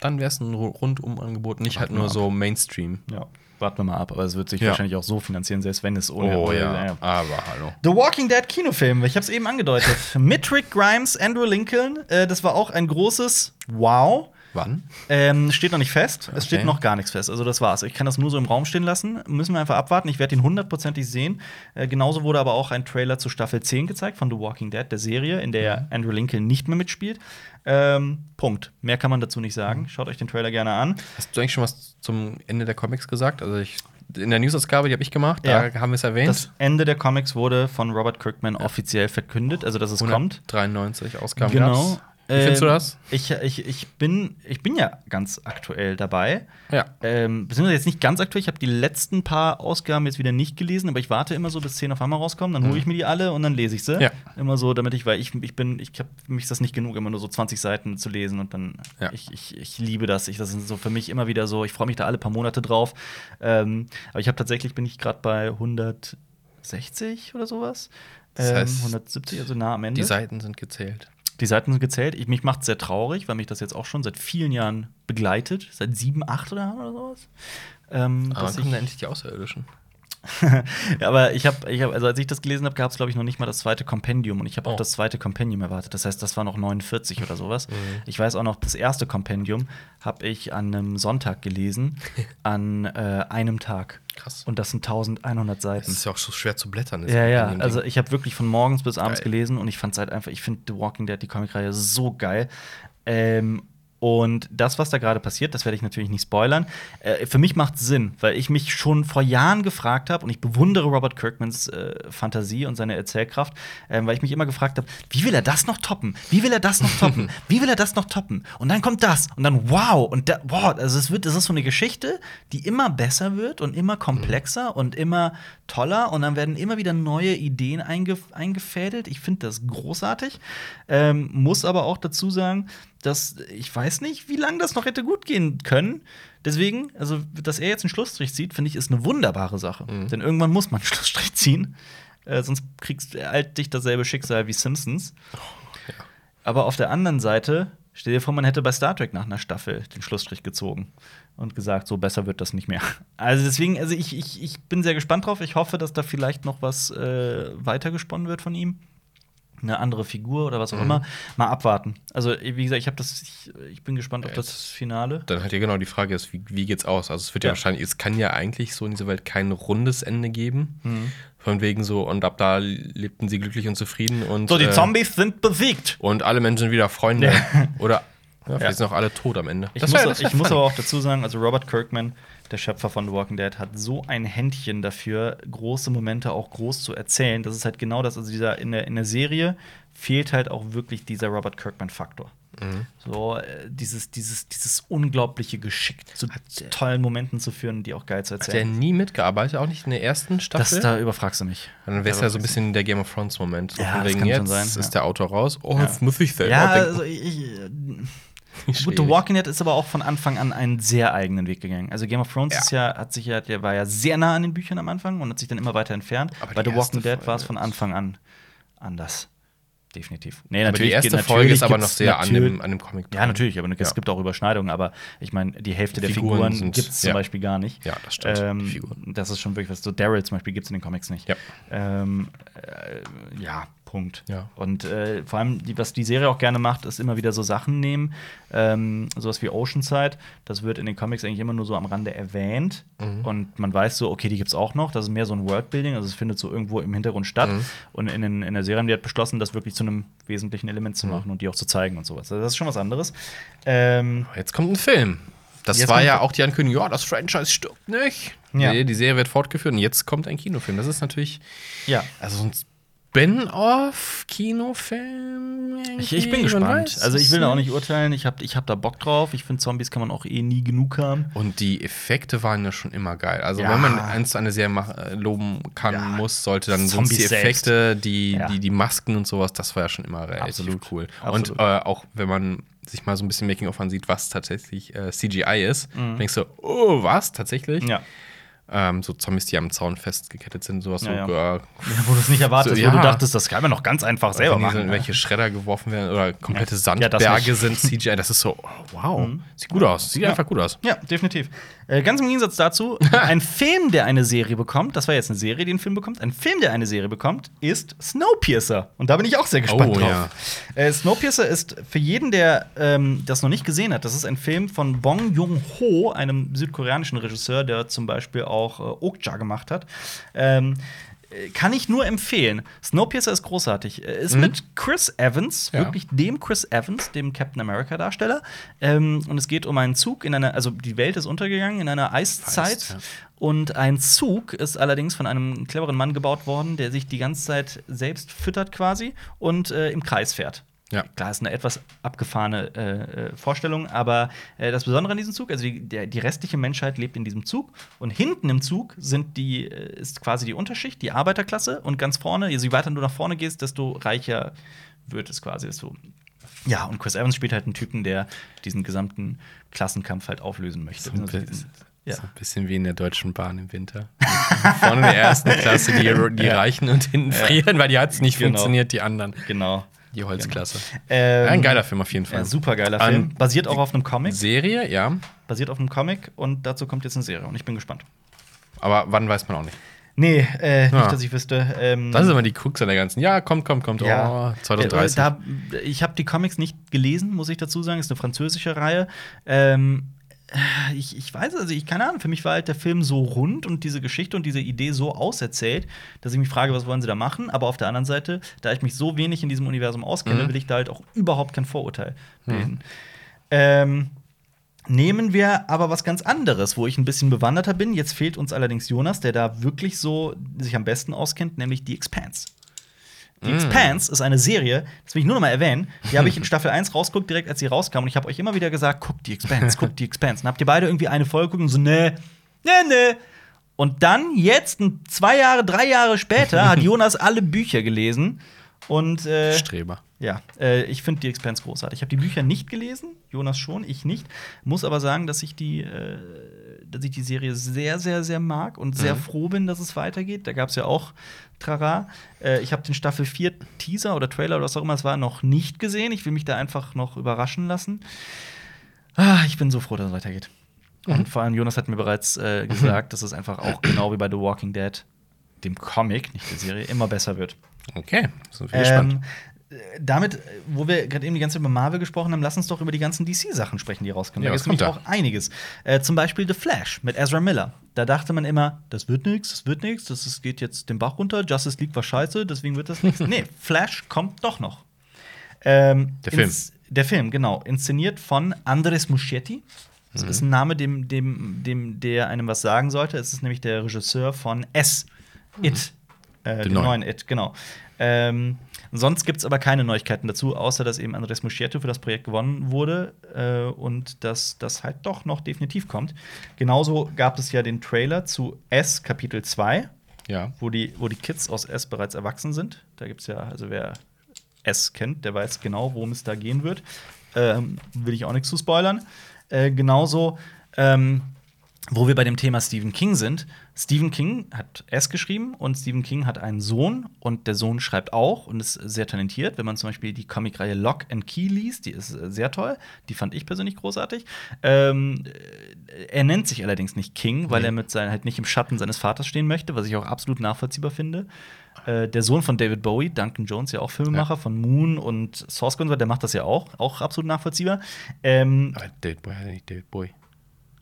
dann wäre es ein Ru- Rundum-Angebot, nicht halt Warten wir nur so Mainstream. Ja, warten wir mal ab. Aber es wird sich Ja. wahrscheinlich auch so finanzieren, selbst wenn es ohne. Oh ohne- ja, aber hallo. The Walking Dead Kinofilm, ich habe es eben angedeutet. Mit Rick Grimes, Andrew Lincoln. Äh, das war auch ein großes Wow. Wann? Ähm, steht noch nicht fest. Es steht Okay. noch gar nichts fest. Also das war's. Ich kann das nur so im Raum stehen lassen. Müssen wir einfach abwarten. Ich werde ihn hundertprozentig sehen. Äh, genauso wurde aber auch ein Trailer zu Staffel 10 gezeigt von The Walking Dead, der Serie, in der Andrew Lincoln nicht mehr mitspielt. Ähm, Punkt. Mehr kann man dazu nicht sagen. Schaut euch den Trailer gerne an. Hast du eigentlich schon was zum Ende der Comics gesagt? Also ich in der Newsausgabe, die habe ich gemacht, Ja. da haben wir es erwähnt. Das Ende der Comics wurde von Robert Kirkman offiziell verkündet, also dass es kommt. 193 Ausgaben Genau. gab's. Wie findest du Ähm, das? Ich, ich, ich, bin, ich bin ja ganz aktuell dabei. Ja. Ähm, beziehungsweise jetzt nicht ganz aktuell. Ich habe die letzten paar Ausgaben jetzt wieder nicht gelesen, aber ich warte immer so, bis 10 auf einmal rauskommen. Dann hole ich mir die alle und dann lese ich sie. Mhm. Ja. Immer so, damit ich, weil ich, ich bin, ich habe mich das nicht genug, immer nur so 20 Seiten zu lesen und dann, Ja. ich, ich, ich liebe das. Ich, das ist so für mich immer wieder so, ich freue mich da alle paar Monate drauf. Ähm, aber ich habe tatsächlich, bin ich gerade bei 160 oder sowas. Das Ähm, heißt, 170, also nah am Ende. Die Seiten sind gezählt. Die Seiten sind gezählt. Ich, mich macht es sehr traurig, weil mich das jetzt auch schon seit vielen Jahren begleitet. Seit sieben, acht oder, oder sowas. Ähm, Aber dann kommen da ich, endlich die Außerirdischen. aber ich habe, ich hab, also als ich das gelesen habe, gab es, glaube ich, noch nicht mal das zweite Kompendium. Und ich habe Oh. auch das zweite Kompendium erwartet. Das heißt, das war noch 49 oder sowas. Mhm. Ich weiß auch noch, das erste Kompendium habe ich an einem Sonntag gelesen, an äh, einem Tag. Krass. Und das sind 1100 Es Seiten. ist ja auch so schwer zu blättern. das Ja, ja. Also ich habe wirklich von morgens bis abends Geil. gelesen und ich fand es halt einfach, ich finde The Walking Dead, die Comicreihe, so geil. Ähm, und das, was da gerade passiert, das werde ich natürlich nicht spoilern. Äh, für mich macht Sinn, weil ich mich schon vor Jahren gefragt habe und ich bewundere Robert Kirkmans äh, Fantasie und seine Erzählkraft, ähm, weil ich mich immer gefragt habe, wie will er das noch toppen? Wie will er das noch toppen? wie will er das noch toppen? Und dann kommt das und dann wow und da, wow, also es wird, das ist so eine Geschichte, die immer besser wird und immer komplexer und immer toller und dann werden immer wieder neue Ideen einge eingefädelt. Ich finde das großartig. Ähm, muss aber auch dazu sagen, dass ich weiß nicht, wie lange das noch hätte gut gehen können. Deswegen, also, dass er jetzt einen Schlussstrich zieht, finde ich, ist eine wunderbare Sache. Denn irgendwann muss man einen Schlussstrich ziehen. Äh, sonst kriegst du alt dich dasselbe Schicksal wie Simpsons. Aber auf der anderen Seite, stell dir vor, man hätte bei Star Trek nach einer Staffel den Schlussstrich gezogen und gesagt, so besser wird das nicht mehr. Also deswegen, also ich, ich, ich bin sehr gespannt drauf. Ich hoffe, dass da vielleicht noch was äh, weitergesponnen wird von ihm. Eine andere Figur oder was auch immer. Mal abwarten. Also, wie gesagt, ich habe das, ich, ich bin gespannt auf das Finale. Dann hat ja genau die Frage ist, wie, wie geht's aus? Also es wird ja. Ja. wahrscheinlich, es kann ja eigentlich so in dieser Welt kein rundes Ende geben. Mhm. Von wegen so, und ab da lebten sie glücklich und zufrieden und. So, die äh, Zombies sind besiegt. Und alle Menschen sind wieder Freunde. Ja. Oder ja, vielleicht sind auch alle tot am Ende. Ich, Das muss, das ich muss aber auch dazu sagen, also Robert Kirkman, der Schöpfer von The Walking Dead, hat so ein Händchen dafür, große Momente auch groß zu erzählen. Das ist halt genau das. Also dieser in der, in der Serie fehlt halt auch wirklich dieser Robert Kirkman-Faktor. Mhm. So, äh, dieses, dieses, dieses unglaubliche Geschick zu tollen Momenten zu führen, die auch geil zu Hat der erzählen. nie mitgearbeitet, auch nicht in der ersten Das, Staffel? da überfragst du mich. dann wäre es ja so ein bisschen der Game of Thrones Moment. So Ja, das kann schon jetzt sein, ist ja. der Autor raus. Oh, Ja. jetzt muss ich selber. Ja, denken. also ich, ich, Gut. The Walking Dead ist aber auch von Anfang an einen sehr eigenen Weg gegangen. Also Game of Thrones Ja. ist ja, hat sich ja, der war ja sehr nah an den Büchern am Anfang und hat sich dann immer weiter entfernt. Aber Bei die The Walking Dead war es von Anfang an anders. Definitiv. Nee, Aber die erste natürlich Folge ist aber noch sehr an dem, an dem Comic. Ja, dran. natürlich, aber es Ja. gibt auch Überschneidungen, aber ich meine, die Hälfte der Figuren Figuren sind- gibt es zum ja. Beispiel gar nicht. Ja, das stimmt, die Ähm, Figuren. das ist schon wirklich was. So Daryl zum Beispiel gibt es in den Comics nicht. Ja. Ähm, äh, ja, Punkt. Ja. Und äh, vor allem, die, was die Serie auch gerne macht, ist immer wieder so Sachen nehmen, ähm, sowas wie Oceanside. Das wird in den Comics eigentlich immer nur so am Rande erwähnt. Mhm. Und man weiß so, okay, die gibt es auch noch. Das ist mehr so ein Worldbuilding, also es findet so irgendwo im Hintergrund statt. Mhm. Und in, den, in der Serie haben die halt beschlossen, das wirklich zu einem wesentlichen Element Mhm. zu machen und die auch zu zeigen und sowas. Also das ist schon was anderes. Ähm, Jetzt kommt ein Film. Das Jetzt war ja auch die Ankündigung, ja, das Franchise stirbt nicht. Ja. Nee, die Serie wird fortgeführt und jetzt kommt ein Kinofilm. Das ist natürlich, ja. also sonst Spin-off-Kinofilm? Ich, ich bin gespannt. Also ich will da auch nicht urteilen. Ich habe ich hab da Bock drauf. Ich finde, Zombies kann man auch eh nie genug haben. Und die Effekte waren ja schon immer geil. Also Ja. wenn man eins zu einer Serie äh, loben kann, Ja. muss, sollte dann sind Zombies die Effekte, die, Ja. die, die Masken und sowas, das war ja schon immer relativ Absolut. cool. Absolut. Und äh, auch wenn man sich mal so ein bisschen Making-of ansieht, was tatsächlich äh, CGI ist, denkst du, oh, was? Tatsächlich? Mhm. Ja. Ähm, so Zombies, die am Zaun festgekettet sind, sowas Ja, so, ja. äh, Wo du es nicht erwartest, So, wo du ja. dachtest, das kann man noch ganz einfach selber wenn die so machen. in ne? welche Schredder geworfen werden oder komplette Ja, das Sandberge sind CGI, das ist so, oh, wow, sieht gut aus, sieht einfach gut aus. Ja, definitiv. Äh, ganz im Gegensatz dazu, ein Film, der eine Serie bekommt, das war jetzt eine Serie, die einen Film bekommt, ein Film, der eine Serie bekommt, ist Snowpiercer. Und da bin ich auch sehr gespannt Oh, drauf. ja. Äh, Snowpiercer ist für jeden, der ähm, das noch nicht gesehen hat, das ist ein Film von Bong Joon-ho, einem südkoreanischen Regisseur, der zum Beispiel auch äh, Okja gemacht hat. Ähm, äh, kann ich nur empfehlen. Snowpiercer ist großartig. Äh, Ist mit Chris Evans, Mhm. Ja. wirklich dem Chris Evans, dem Captain America-Darsteller. Ähm, und es geht um einen Zug in einer, also die Welt ist untergegangen in einer Eiszeit. Eis, ja. Und ein Zug ist allerdings von einem cleveren Mann gebaut worden, der sich die ganze Zeit selbst füttert quasi und äh, im Kreis fährt. Ja. Klar, ist eine etwas abgefahrene äh, äh, Vorstellung, aber äh, das Besondere an diesem Zug, also die, der, die restliche Menschheit lebt in diesem Zug und hinten im Zug sind die, äh, ist quasi die Unterschicht, die Arbeiterklasse und ganz vorne, je weiter du nach vorne gehst, desto reicher wird es quasi. Desto ja, und Chris Evans spielt halt einen Typen, der diesen gesamten Klassenkampf halt auflösen möchte. So ein, Also ja. so ein bisschen wie in der Deutschen Bahn im Winter. Vorne in der ersten Klasse die, die Ja. Reichen und hinten frieren, weil die hat es nicht Genau. funktioniert, die anderen. Genau. Die Holzklasse. Ähm, Ein geiler Film auf jeden Fall. Ja, super geiler An- Film. Basiert auch auf einem Comic. Serie, ja. Basiert auf einem Comic und dazu kommt jetzt eine Serie und ich bin gespannt. Aber wann weiß man auch nicht. Nee, äh, Ja. nicht, dass ich wüsste. Ähm, Das ist immer die Krux an der ganzen. Ja, kommt, kommt, kommt. ja. Oh, 2030. Äh, Da, ich habe die Comics nicht gelesen, muss ich dazu sagen. Ist eine französische Reihe. Ähm, äh, ich, ich weiß, also ich keine Ahnung. Für mich war halt der Film so rund und diese Geschichte und diese Idee so auserzählt, dass ich mich frage, was wollen sie da machen? Aber auf der anderen Seite, da ich mich so wenig in diesem Universum auskenne, Mhm. will ich da halt auch überhaupt kein Vorurteil bilden. Ähm, Nehmen wir aber was ganz anderes, wo ich ein bisschen bewanderter bin. Jetzt fehlt uns allerdings Jonas, der da wirklich so sich am besten auskennt, nämlich die Expanse. Die Expanse ist eine Serie, das will ich nur noch mal erwähnen. Die habe ich in Staffel 1 rausgeguckt, direkt als sie rauskam. Und ich habe euch immer wieder gesagt, guckt die Expanse, guckt die Expanse. Und habt ihr beide irgendwie eine Folge geguckt und so, nee, nee, nee. Und dann, jetzt, zwei Jahre, drei Jahre später, hat Jonas alle Bücher gelesen. Und äh, Streber. ja, äh, ich finde die Expanse großartig. Ich habe die Bücher nicht gelesen, Jonas schon, ich nicht. Muss aber sagen, dass ich die, äh, dass ich die Serie sehr, sehr, sehr mag und sehr Mhm. froh bin, dass es weitergeht. Da gab es ja auch Trara. Äh, ich habe den Staffel 4 Teaser oder Trailer oder was auch immer es war noch nicht gesehen. Ich will mich da einfach noch überraschen lassen. Ah, ich bin so froh, dass es weitergeht. Mhm. Und vor allem Jonas hat mir bereits äh, gesagt, dass es einfach auch genau wie bei The Walking Dead, dem Comic, nicht der Serie, immer besser wird. Okay, wir gespannt. Ähm, äh, damit, äh, wo wir gerade eben die ganze Zeit über Marvel gesprochen haben, lass uns doch über die ganzen DC-Sachen sprechen, die rauskommen. Ja, da gibt nämlich kommt auch einiges. Äh, zum Beispiel The Flash mit Ezra Miller. Da dachte man immer, das wird nichts, das wird nichts, das ist- geht jetzt den Bach runter, Justice League war scheiße, deswegen wird das nichts. nee, Flash kommt doch noch. Ähm, Der Film. Der Film, genau. Inszeniert von Andres Muschietti. Das Mhm. ist ein Name, dem, dem, dem, der einem was sagen sollte. Es ist nämlich der Regisseur von S. It. Äh, Mhm. neuen. neuen It, genau. Ähm, sonst gibt es aber keine Neuigkeiten dazu, außer dass eben Andres Muschietti für das Projekt gewonnen wurde äh, und dass das halt doch noch definitiv kommt. Genauso gab es ja den Trailer zu S Kapitel 2, Ja. wo die, wo die Kids aus S bereits erwachsen sind. Da gibt es ja, also wer S kennt, der weiß genau, worum es da gehen wird. Ähm, will ich auch nichts zu spoilern. Äh, genauso, ähm, wo wir bei dem Thema Stephen King sind. Stephen King hat S geschrieben und Stephen King hat einen Sohn und der Sohn schreibt auch und ist sehr talentiert. Wenn man zum Beispiel die Comicreihe Lock and Key liest, die ist äh, sehr toll. Die fand ich persönlich großartig. Ähm, äh, er nennt sich allerdings nicht King, weil Nee. er mit sein, halt nicht im Schatten seines Vaters stehen möchte, was ich auch absolut nachvollziehbar finde. Äh, der Sohn von David Bowie, Duncan Jones, ja auch Filmemacher von Moon und Source so, der macht das ja auch, auch absolut nachvollziehbar. Ähm, Aber David Boy heißt nicht David Boy.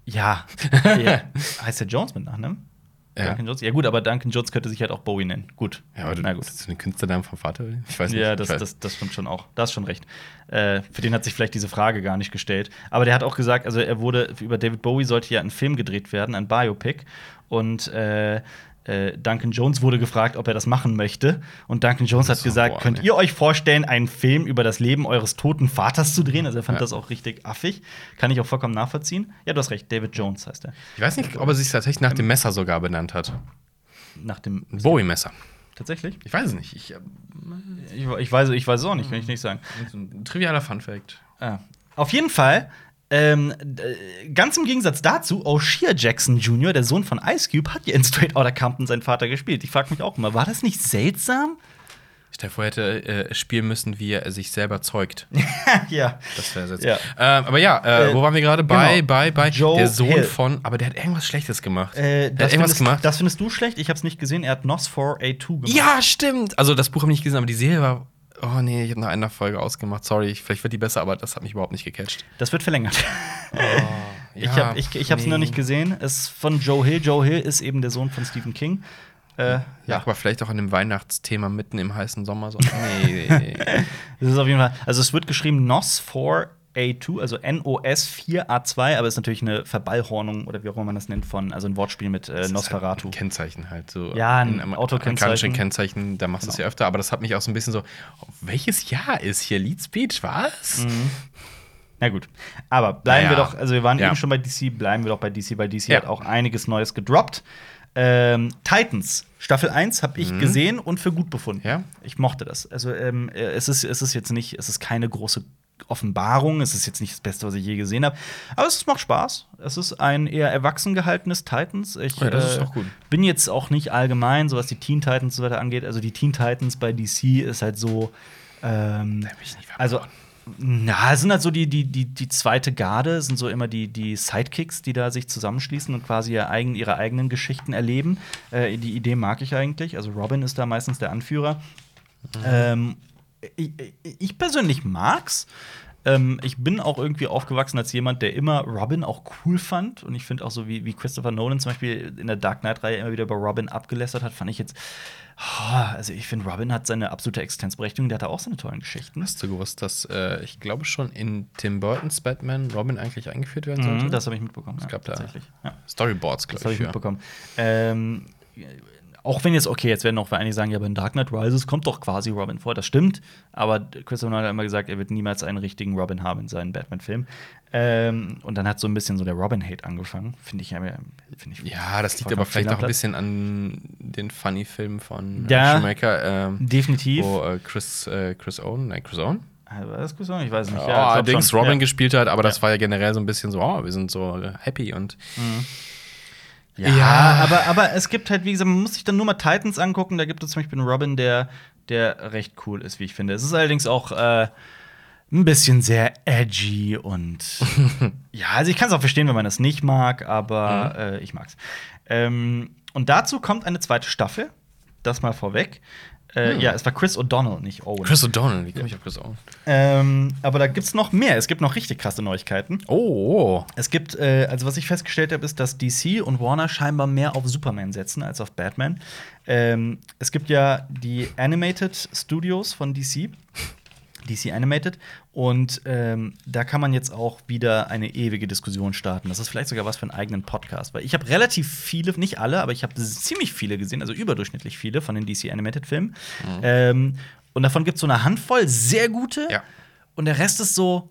Ja, ja. heißt der Jones mit Nachnamen? Ja. Duncan Jones? Ja, gut, aber Duncan Jones könnte sich halt auch Bowie nennen. Gut. Ja, aber du, Na gut. ist das eine Künstlernamen vom Vater? Ich weiß nicht. Ja, das, das, das stimmt schon auch. Da hast schon recht. Äh, für den hat sich vielleicht diese Frage gar nicht gestellt. Aber der hat auch gesagt, also er wurde, über David Bowie sollte ja ein Film gedreht werden, ein Biopic. Und äh, äh, Duncan Jones wurde gefragt, ob er das machen möchte. Und Duncan Jones hat gesagt: boah, Könnt ihr euch vorstellen, einen Film über das Leben eures toten Vaters zu drehen? Also, er fand Ja. das auch richtig affig. Kann ich auch vollkommen nachvollziehen. Ja, du hast recht, David Jones heißt er. Ich weiß nicht, ob er sich tatsächlich nach dem Messer sogar benannt hat. Nach dem. Bowie-Messer. Tatsächlich? Ich weiß es nicht. Ich, äh, Ich, ich, weiß, ich weiß es auch nicht, kann ich nicht sagen. so ein trivialer Fun-Fact. Ah. Auf jeden Fall, ähm, ganz im Gegensatz dazu, O'Shea Jackson Jr., der Sohn von Ice Cube, hat ja in Straight Outta Compton seinen Vater gespielt. Ich frage mich auch immer, war das nicht seltsam? Stell dir vor, er hätte äh, spielen müssen, wie er sich selber zeugt. ja. Das wäre jetzt. Ja. Ähm, aber ja, äh, Äh, wo waren wir gerade? Bei, genau. bei, bei Joe der Sohn Hill. von. Aber der hat irgendwas Schlechtes gemacht. Äh, der hat das, irgendwas findest, gemacht. das findest du schlecht? Ich habe es nicht gesehen. Er hat NOS 4A2 gemacht. ja, stimmt. Also das Buch habe ich nicht gesehen, aber die Serie war. Oh nee, ich habe nach einer Folge ausgemacht. Sorry, ich- vielleicht wird die besser, aber das hat mich überhaupt nicht gecatcht. Das wird verlängert. ich Ja, habe ich, ich hab's nee. noch nicht gesehen. Es ist von Joe Hill. Joe Hill ist eben der Sohn von Stephen King. Äh, Ja, ja, aber vielleicht auch an dem Weihnachtsthema mitten im heißen Sommer. So. Nee. das ist auf jeden Fall. Also, es wird geschrieben NOS 4A2, also NOS 4A2, aber es ist natürlich eine Verballhornung oder wie auch immer man das nennt, von, also ein Wortspiel mit äh, Nosferatu. Ein Kennzeichen halt. So Ja, ein in am- Autokennzeichen. Kennzeichen, da machst du es ja öfter, aber das hat mich auch so ein bisschen so, welches Jahr ist hier Lead Speech, was? Na gut. Aber bleiben Ja, wir doch, also wir waren Ja. eben schon bei DC, bleiben wir doch bei DC, weil DC Ja. hat auch einiges Neues gedroppt. Ähm, Titans, Staffel 1 habe ich gesehen und für gut befunden. Mhm. Ja. Ich mochte das. Also ähm, äh, es, ist, es ist jetzt nicht, es ist keine große Offenbarung, es ist jetzt nicht das Beste, was ich je gesehen habe, aber es macht Spaß. Es ist ein eher erwachsen gehaltenes Titans. Ich Ja, das ist äh, auch gut. bin jetzt auch nicht allgemein, so was die Teen Titans und so weiter angeht. Also die Teen Titans bei DC ist halt so. Ähm, also, na, es sind halt so die, die, die, die zweite Garde, sind so immer die, die Sidekicks, die da sich zusammenschließen und quasi ihr eigen, ihre eigenen Geschichten erleben. Äh, die Idee mag ich eigentlich. Also Robin ist da meistens der Anführer. Ähm, ich, ich- ich persönlich mag's. Ähm, ich bin auch irgendwie aufgewachsen als jemand, der immer Robin auch cool fand. Und ich finde auch so, wie, wie Christopher Nolan zum Beispiel in der Dark Knight-Reihe immer wieder über Robin abgelästert hat, fand ich jetzt. Oh, also ich finde, Robin hat seine absolute Existenzberechtigung, der hat da auch seine tollen Geschichten. Hast du gewusst, dass äh, ich glaube schon in Tim Burtons Batman Robin eigentlich eingeführt werden sollte? Mhm, das habe ich mitbekommen. Es gab da tatsächlich. Ja, Storyboards, das glaube habe ich. ich für. mitbekommen. Ähm, auch wenn jetzt, okay, jetzt werden auch einige sagen, ja, aber in Dark Knight Rises kommt doch quasi Robin vor. Das stimmt. Aber Christopher Nolan hat immer gesagt, er wird niemals einen richtigen Robin haben in seinen Batman-Filmen. Ähm, und dann hat so ein bisschen so der Robin-Hate angefangen. Finde ich ja. Finde ich Ja, das liegt aber vielleicht auch ein bisschen an den Funny-Filmen von Ja. äh, Schumacher, ähm, Definitiv. wo äh, Chris, äh, Chris Owen, nein, Chris Owen? Ah, War das Christopher? Ich weiß nicht. Ja, ich glaub allerdings. Robin ja. gespielt hat, aber das war ja generell so ein bisschen so, oh, wir sind so äh, happy und Ja, Ja. aber, aber es gibt halt, wie gesagt, man muss sich dann nur mal Titans angucken. Da gibt es zum Beispiel einen Robin, der, der recht cool ist, wie ich finde. Es ist allerdings auch äh, ein bisschen sehr edgy und ja, also ich kann es auch verstehen, wenn man das nicht mag, aber äh, ich mag's. Ähm, und dazu kommt eine zweite Staffel. Das mal vorweg. Äh, Ja, es war Chris O'Donnell, nicht Owen. Chris O'Donnell, wie komme ich auf Chris Owen? Ähm, aber da gibt's noch mehr. Es gibt noch richtig krasse Neuigkeiten. Oh, oh. Es gibt, äh, also was ich festgestellt habe, ist, dass DC und Warner scheinbar mehr auf Superman setzen als auf Batman. Ähm, es gibt ja die Animated Studios von DC. DC Animated. Und ähm, da kann man jetzt auch wieder eine ewige Diskussion starten. Das ist vielleicht sogar was für einen eigenen Podcast. Weil ich habe relativ viele, nicht alle, aber ich habe ziemlich viele gesehen, also überdurchschnittlich viele von den DC Animated Filmen. Ähm, und davon gibt es so eine Handvoll sehr gute. Ja. Und der Rest ist so.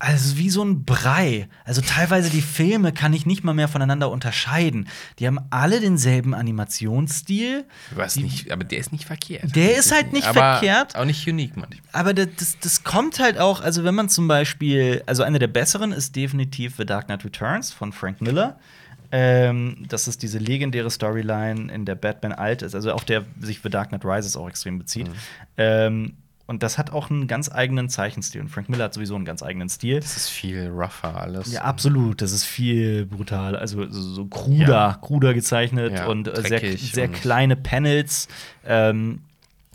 Also wie so ein Brei. Also teilweise die Filme kann ich nicht mal mehr voneinander unterscheiden. Die haben alle denselben Animationsstil. Ich weiß nicht, aber der ist nicht verkehrt. Der ist halt nicht aber verkehrt. Auch nicht unique manchmal. Aber das, das, das kommt halt auch, also wenn man zum Beispiel, also eine der besseren ist definitiv The Dark Knight Returns von Frank Miller. Ähm, das ist diese legendäre Storyline, in der Batman alt ist, also auf der sich The Dark Knight Rises auch extrem bezieht. Ähm, und das hat auch einen ganz eigenen Zeichenstil. Und Frank Miller hat sowieso einen ganz eigenen Stil. Das ist viel rougher alles. Ja, absolut. Das ist viel brutal. Also so, kruder, Ja. kruder gezeichnet Ja, und äh, sehr, sehr und- kleine Panels. Ähm,